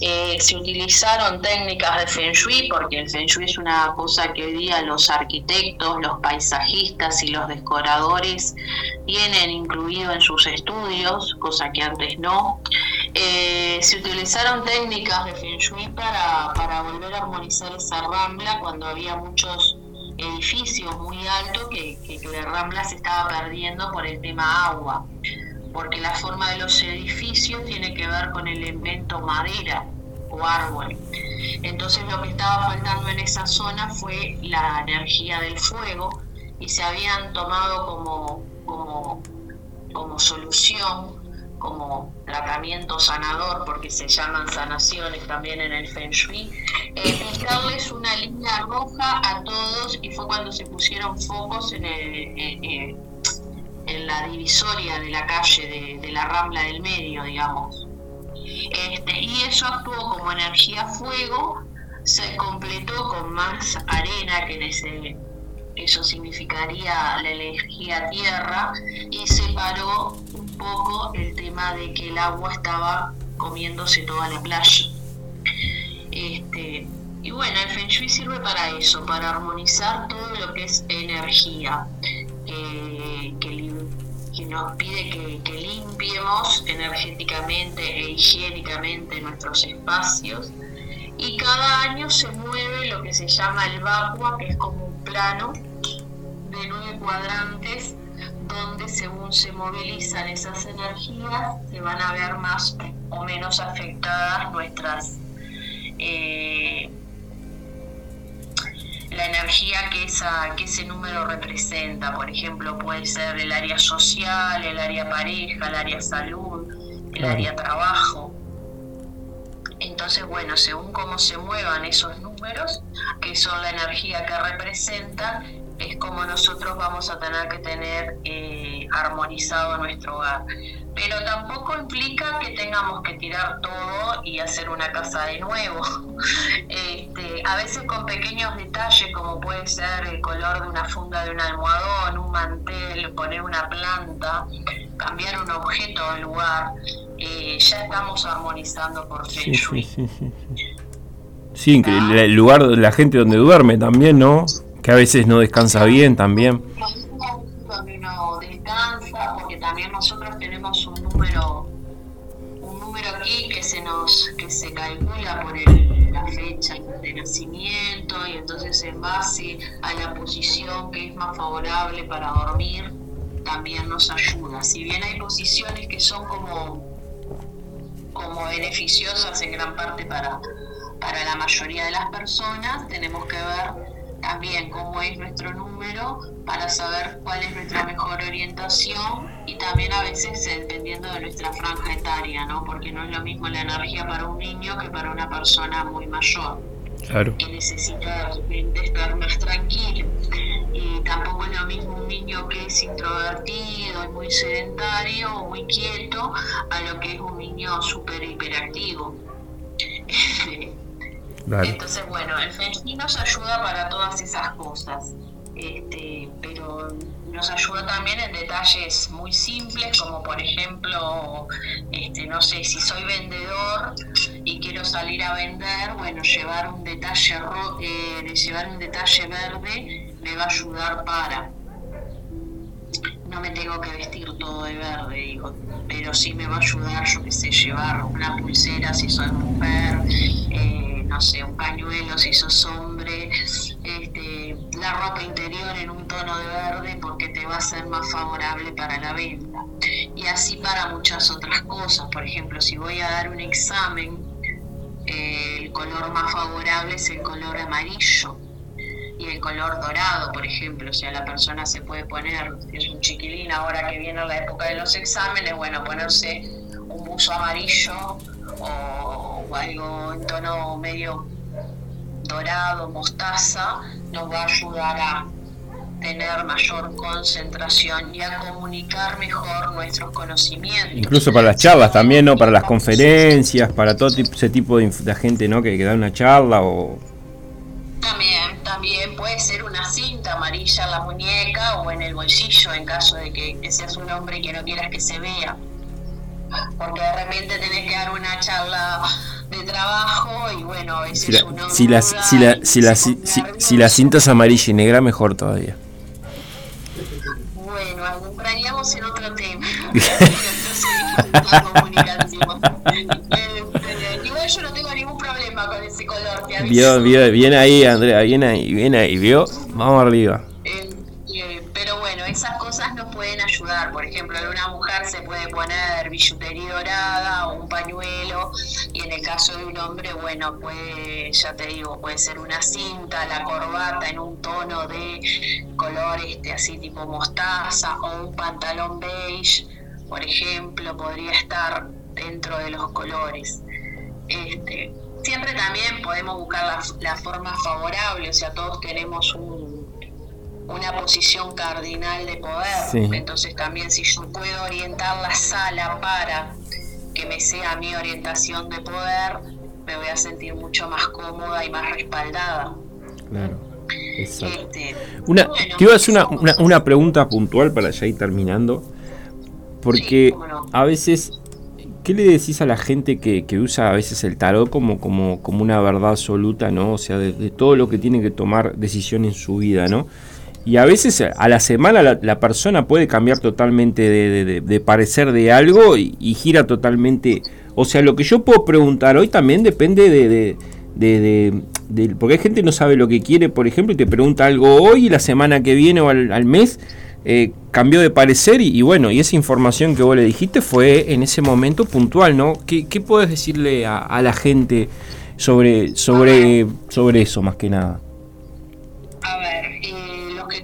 D: eh, se utilizaron técnicas de Feng Shui, porque el Feng Shui es una cosa que hoy día los arquitectos, los paisajistas y los decoradores tienen incluido en sus estudios, cosa que antes no. Eh, se utilizaron técnicas de Feng Shui para, para volver a armonizar esa rambla cuando había muchos edificios muy altos que, la rambla se estaba perdiendo por el tema agua porque la forma de los edificios tiene que ver con el elemento madera o árbol. Entonces lo que estaba faltando en esa zona fue la energía del fuego y se habían tomado como, como, como solución, como tratamiento sanador, porque se llaman sanaciones también en el Feng Shui, eh, pintarles una línea roja a todos y fue cuando se pusieron focos en el en la divisoria de la calle de, la Rambla del Medio, digamos. Este, y eso actuó como energía fuego, se completó con más arena, que ese, eso significaría la energía tierra, y separó un poco el tema de que el agua estaba comiéndose toda la playa. Este, y bueno, el Feng Shui sirve para eso, para armonizar todo lo que es energía. Eh, nos pide que, limpiemos energéticamente e higiénicamente nuestros espacios. Y cada año se mueve lo que se llama el vacua, que es como un plano de nueve cuadrantes donde según se movilizan esas energías se van a ver más o menos afectadas nuestras eh, la energía que, esa, que ese número representa. Por ejemplo, puede ser el área social, el área pareja, el área salud, el área trabajo. Entonces, bueno, según cómo se muevan esos números, que son la energía que representan, es como nosotros vamos a tener que tener eh, armonizado nuestro hogar pero tampoco implica que tengamos que tirar todo y hacer una casa de nuevo. Este, a veces con pequeños detalles como puede ser el color de una funda de un almohadón, un mantel, poner una planta, cambiar un objeto de lugar, eh, ya estamos armonizando por Feng Shui. Sí, sí,
A: sí, el lugar la gente donde duerme también, ¿no? Que a veces no descansa bien también
D: porque también nosotros tenemos un número un número aquí que se nos que se calcula por la fecha de adormecimiento y entonces en base a la posición que es más favorable para dormir, también nos ayuda. Si bien hay posiciones que son como, como beneficiosas en gran parte para, para la mayoría de las personas, tenemos que ver también cómo es nuestro número para saber cuál es nuestra mejor orientación y también a veces dependiendo de nuestra franja etaria, ¿no? Porque no es lo mismo la energía para un niño que para una persona muy mayor.
A: Claro.
D: Que necesita de estar más tranquilo. Y tampoco es lo mismo un niño que es introvertido y muy sedentario o muy quieto a lo que es un niño súper hiperactivo. Entonces, bueno, el Feng nos ayuda para todas esas cosas. Este, pero nos ayuda también en detalles muy simples, como por ejemplo, este, no sé, si soy vendedor y quiero salir a vender, bueno, llevar un detalle eh, de llevar un detalle verde me va a ayudar para no me tengo que vestir todo de verde, digo, pero sí me va a ayudar, yo que sé, llevar una pulsera si soy mujer, eh, no sé, un pañuelo si sos hombre, este, la ropa interior en un tono de verde porque te va a ser más favorable para la venta. Y así para muchas otras cosas, por ejemplo, si voy a dar un examen, eh, el color más favorable es el color amarillo y el color dorado, por ejemplo. O sea, la persona se puede poner, es un chiquilín ahora que viene la época de los exámenes, bueno, ponerse un buzo amarillo o, algo en tono medio dorado, mostaza, nos va a ayudar a tener mayor concentración y a comunicar mejor nuestros conocimientos.
A: Incluso para las charlas también, ¿no? Para las conferencias, para todo ese tipo de, gente, ¿no? Que, que da una charla o
D: también, también puede ser una cinta amarilla en la muñeca o en el bolsillo en caso de que, seas un hombre y que no quieras que se vea. Porque de repente tenés que dar una charla de trabajo y bueno, veces
A: si uno si la, si la, si la, si, si, la cinta es amarilla y negra, mejor todavía.
D: Bueno, entraríamos en otro tema. la. Este, igual yo no tengo ningún problema con ese color.
A: Vio, vio, bien ahí, Andrea, bien ahí, bien ahí, vio. Vamos arriba.
D: Poner billutería dorada o un pañuelo. Y en el caso de un hombre, bueno, puede, ya te digo, puede ser una cinta, la corbata en un tono de color este así tipo mostaza o un pantalón beige por ejemplo, podría estar dentro de los colores. Este, siempre también podemos buscar la, forma favorable, o sea, todos tenemos una posición cardinal de poder, entonces también si yo puedo orientar la sala para que me sea mi orientación de poder, me voy a sentir mucho más cómoda y más respaldada.
A: Claro. Este, una, te iba a hacer una, una, una, pregunta puntual para ya ir terminando. Porque a veces, ¿qué le decís a la gente que, usa a veces el tarot como, como, como una verdad absoluta, ¿no? O sea, de, todo lo que tiene que tomar decisión en su vida, ¿no? Y a veces a la semana la, persona puede cambiar totalmente de, parecer de algo y, gira totalmente. O sea, lo que yo puedo preguntar hoy también depende de, de, porque hay gente no sabe lo que quiere, por ejemplo, y te pregunta algo hoy y la semana que viene o al, al mes eh, cambió de parecer y, bueno, y esa información que vos le dijiste fue en ese momento puntual, ¿no? ¿Qué, qué puedes decirle a, la gente sobre, sobre, sobre eso más que nada?
D: A ver,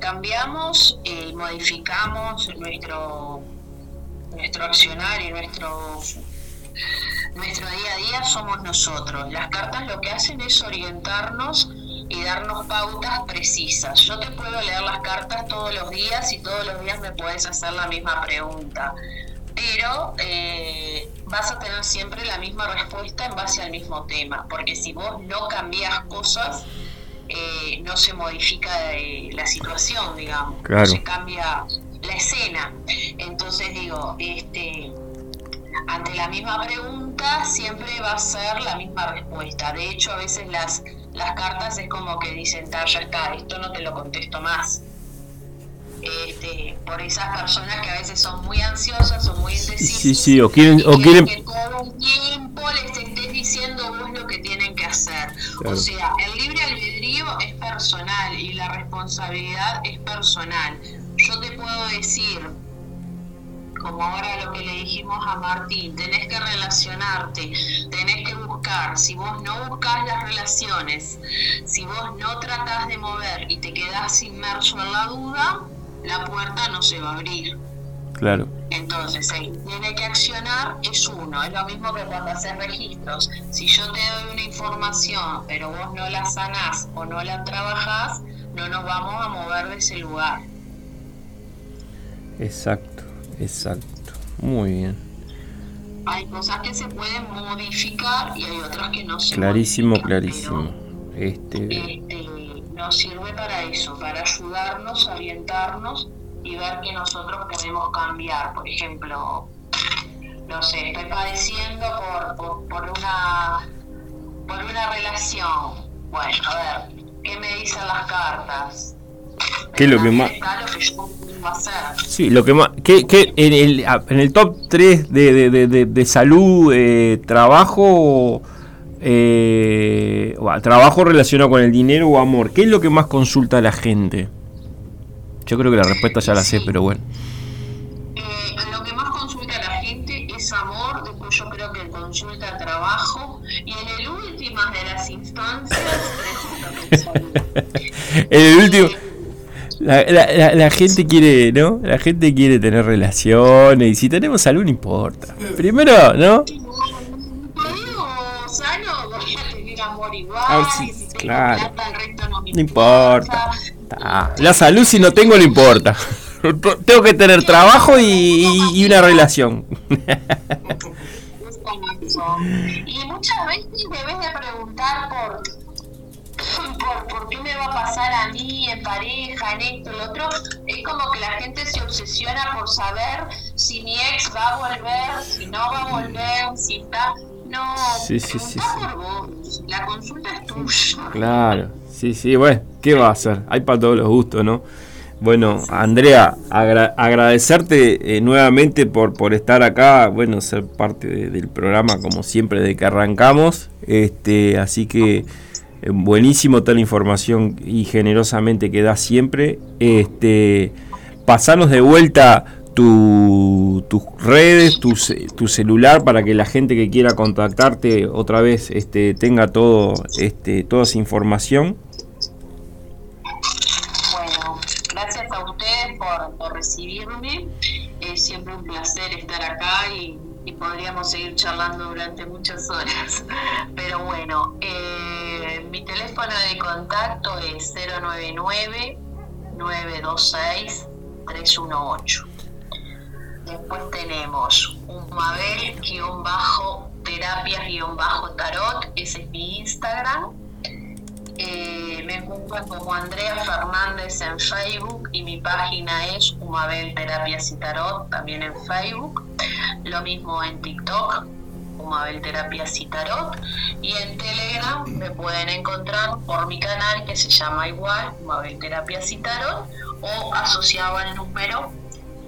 D: cambiamos y modificamos nuestro, nuestro accionar y nuestro nuestro día a día somos nosotros. Las cartas lo que hacen es orientarnos y darnos pautas precisas. Yo te puedo leer las cartas todos los días y todos los días me puedes hacer la misma pregunta, pero eh, vas a tener siempre la misma respuesta en base al mismo tema, porque si vos no cambias cosas, eh, no se modifica eh, la situación, digamos, no se cambia la escena. Entonces digo, este ante la misma pregunta siempre va a ser la misma respuesta. De hecho, a veces las las cartas es como que dicen, ya está, esto no te lo contesto más. Este, por esas personas que a veces son muy ansiosas o muy indecisas.
A: Sí, sí, o quieren, o quieren...
D: que todo el tiempo les estés diciendo vos lo que tienen que hacer. O sea, el libre albedrío es personal y la responsabilidad es personal. Yo te puedo decir, como ahora lo que le dijimos a Martín, tenés que relacionarte, tenés que buscar. Si vos no buscas las relaciones, si vos no tratás de mover y te quedás inmerso en la duda, la puerta no se va a abrir.
A: Claro.
D: Entonces, el tiene que accionar es uno. Es lo mismo que cuando haces registros. Si yo te doy una información, pero vos no la sanás o no la trabajás, no nos vamos a mover de ese lugar.
A: Exacto, exacto. Muy bien.
D: Hay cosas que se pueden modificar y hay otras que no se
A: Clarísimo, clarísimo.
D: Este... este... nos sirve para eso, para ayudarnos, orientarnos y ver que nosotros podemos cambiar. Por ejemplo, no sé, estoy padeciendo por, por, una, por una relación. Bueno, a ver, ¿qué me dicen las cartas?
A: ¿Qué es lo que más? Sí, lo que más. ¿qué, qué, en, el, en el top 3 de, de, de, de salud, eh, trabajo, eh, trabajo relacionado con el dinero o amor, ¿qué es lo que más consulta la gente? Yo creo que la respuesta ya la sé, pero bueno.
D: Eh, lo que más consulta la gente es amor, después yo creo que consulta trabajo y en el último de las instancias
A: el último... La, la, la, gente quiere, ¿no? La gente quiere tener relaciones y si tenemos salud no importa. Primero, ¿no?
D: sano, voy a tener amor igual. Ah, sí,
A: claro. no, importa. La salud si no tengo no importa. tengo que tener trabajo y, una relación.
D: y muchas veces debes de preguntar por, por, qué me va a pasar a mí en pareja, en esto, en lo otro. Es como que la gente se obsesiona por saber si mi ex va a volver, si no va a volver, si está... No, sí, sí, sí, por vos. La consulta es tuya.
A: Claro. Sí, sí, bueno, ¿qué va a hacer? Hay para todos los gustos, ¿no? Bueno, Andrea, agradecerte eh, nuevamente por, por estar acá, bueno, ser parte del programa como siempre de que arrancamos. Este, así que eh, buenísimo toda la información y generosamente que das siempre. Este, pasanos de vuelta tus redes, tu, tu, celular para que la gente que quiera contactarte otra vez este, tenga todo, este, toda esa información.
D: Recibirme. Es siempre un placer estar acá y, podríamos seguir charlando durante muchas horas. Pero bueno, eh, mi teléfono de contacto es 099-926-318. Después tenemos un Mabel-terapias-tarot, ese es mi Instagram eh, me encuentro como Andrea Fernández en Facebook y mi página es Umabel Terapias y Tarot, también en Facebook. Lo mismo en TikTok, Umabel Terapias y Tarot. Y en Telegram me pueden encontrar por mi canal que se llama igual, Umabel Terapias y Tarot, o asociado al número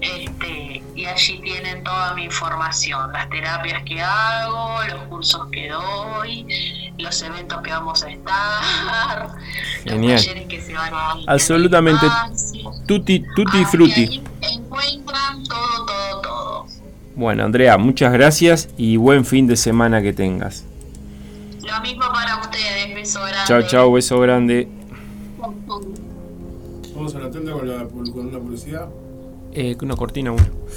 D: este, y allí tienen toda mi información, las terapias que hago, los cursos que doy, los eventos que vamos a estar,
A: Genial. los talleres que se van a Absolutamente tutti, tutti frutti.
D: Encuentran todo, todo, todo.
A: Bueno, Andrea, muchas gracias y buen fin de semana que tengas.
D: Lo mismo para ustedes, beso grande.
A: Chao, chao, beso grande.
B: Vamos a la tienda con, la, con una publicidad.
A: Eh, una cortina uno.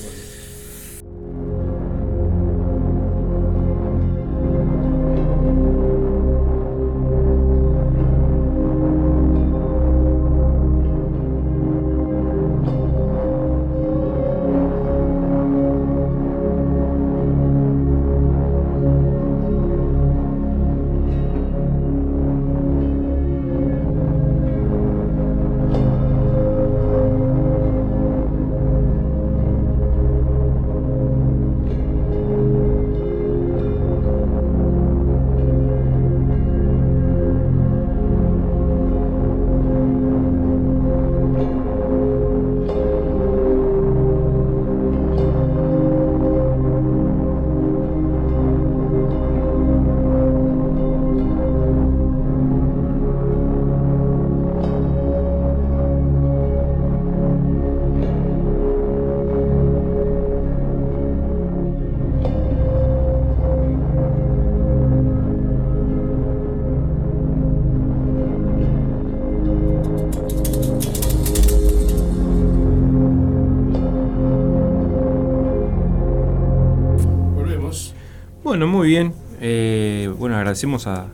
A: Bueno, muy bien. Eh, bueno, agradecemos a,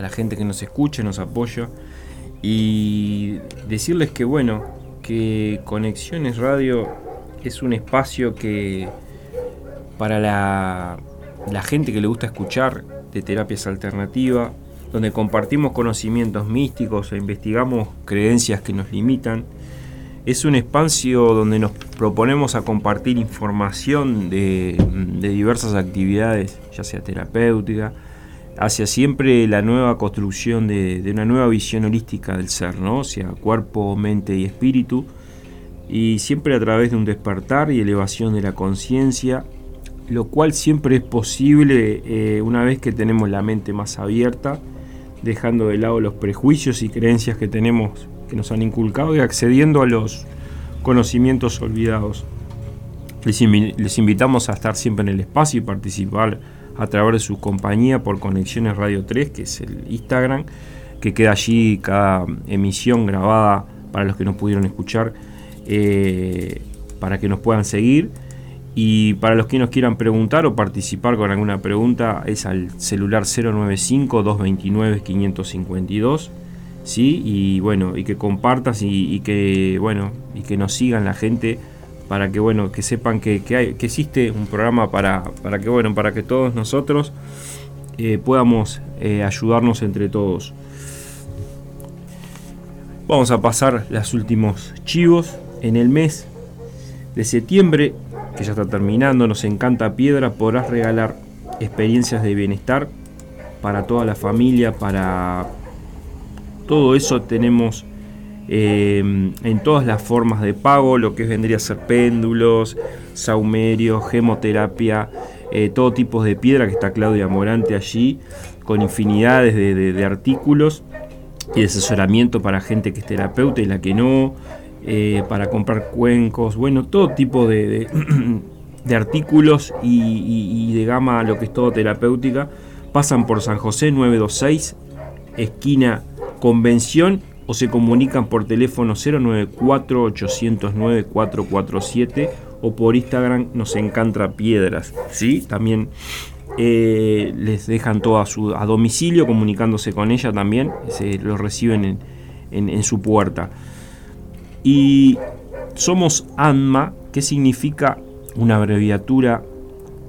A: la gente que nos escucha, nos apoya. Y decirles que, bueno, que Conexiones Radio es un espacio que para la, la gente que le gusta escuchar de terapias alternativas, donde compartimos conocimientos místicos e investigamos creencias que nos limitan. Es un espacio donde nos proponemos a compartir información de, diversas actividades, ya sea terapéutica, hacia siempre la nueva construcción de, una nueva visión holística del ser, ¿no? O sea, cuerpo, mente y espíritu, y siempre a través de un despertar y elevación de la conciencia, lo cual siempre es posible eh, una vez que tenemos la mente más abierta, dejando de lado los prejuicios y creencias que tenemos, que nos han inculcado y accediendo a los conocimientos olvidados. Les, invitamos a estar siempre en el espacio y participar a través de su compañía por Conexiones Radio 3, que es el Instagram, que queda allí cada emisión grabada para los que no pudieron escuchar, eh, para que nos puedan seguir. Y para los que nos quieran preguntar o participar con alguna pregunta, es al celular 095-229-552. ¿Sí? Y bueno, y que compartas y, que, bueno, y que nos sigan la gente para que bueno que sepan que, hay, que existe un programa para, para que bueno para que todos nosotros eh, podamos eh, ayudarnos entre todos vamos a pasar los últimos chivos en el mes de septiembre que ya está terminando nos encanta piedra podrás regalar experiencias de bienestar para toda la familia para todo eso tenemos Em, en todas las formas de pago, lo que vendría a ser péndulos, saumerio, gemoterapia, eh, todo tipo de piedra que está Claudia Morante allí, con infinidades de, artículos y de asesoramiento para gente que es terapeuta y la que no, eh, para comprar cuencos, bueno, todo tipo de, artículos y, y, de gama, lo que es todo terapéutica, pasan por San José 926, esquina Convención o se comunican por teléfono 094-809-447 o por Instagram nos encanta piedras. ¿sí? También eh, les dejan todo a, su, a domicilio comunicándose con ella también, se lo reciben en, su puerta. Y somos ANMA, que significa una abreviatura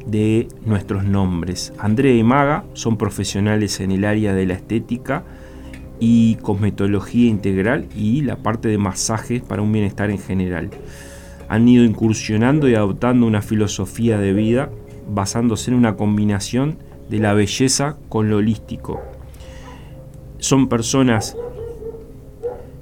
A: de nuestros nombres. Andrea y Maga son profesionales en el área de la estética y cosmetología integral y la parte de masajes para un bienestar en general. Han ido incursionando y adoptando una filosofía de vida basándose en una combinación de la belleza con lo holístico. Son personas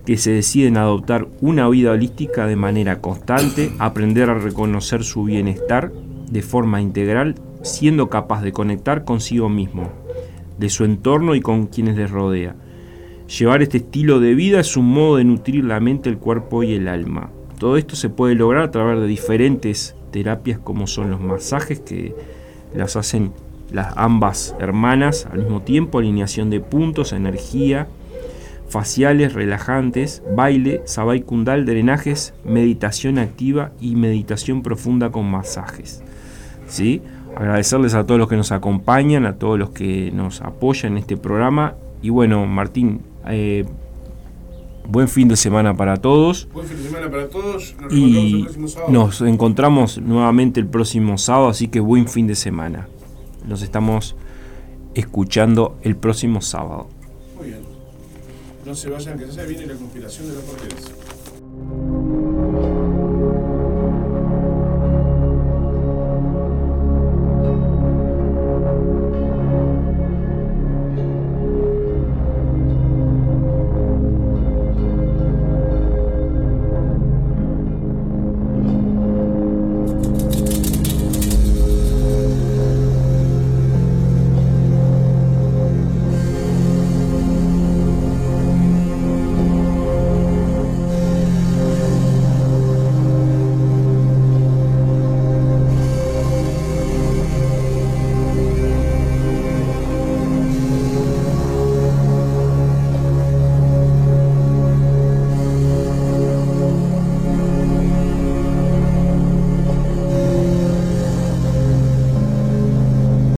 A: que se deciden adoptar una vida holística de manera constante, aprender a reconocer su bienestar de forma integral, siendo capaz de conectar consigo mismo, de su entorno y con quienes les rodea Llevar este estilo de vida es un modo de nutrir la mente, el cuerpo y el alma. Todo esto se puede lograr a través de diferentes terapias como son los masajes que las hacen las ambas hermanas al mismo tiempo, alineación de puntos, energía, faciales, relajantes, baile, sabai kundal, drenajes, meditación activa y meditación profunda con masajes. ¿Sí? Agradecerles a todos los que nos acompañan, a todos los que nos apoyan en este programa. Y bueno, Martín, eh, buen fin de semana para todos.
B: Buen fin de semana para todos.
A: Nos y nos encontramos nuevamente el próximo sábado, así que buen fin de semana. Nos estamos escuchando el próximo sábado.
B: Muy bien. No se vayan, que ya viene la conspiración de los poderes.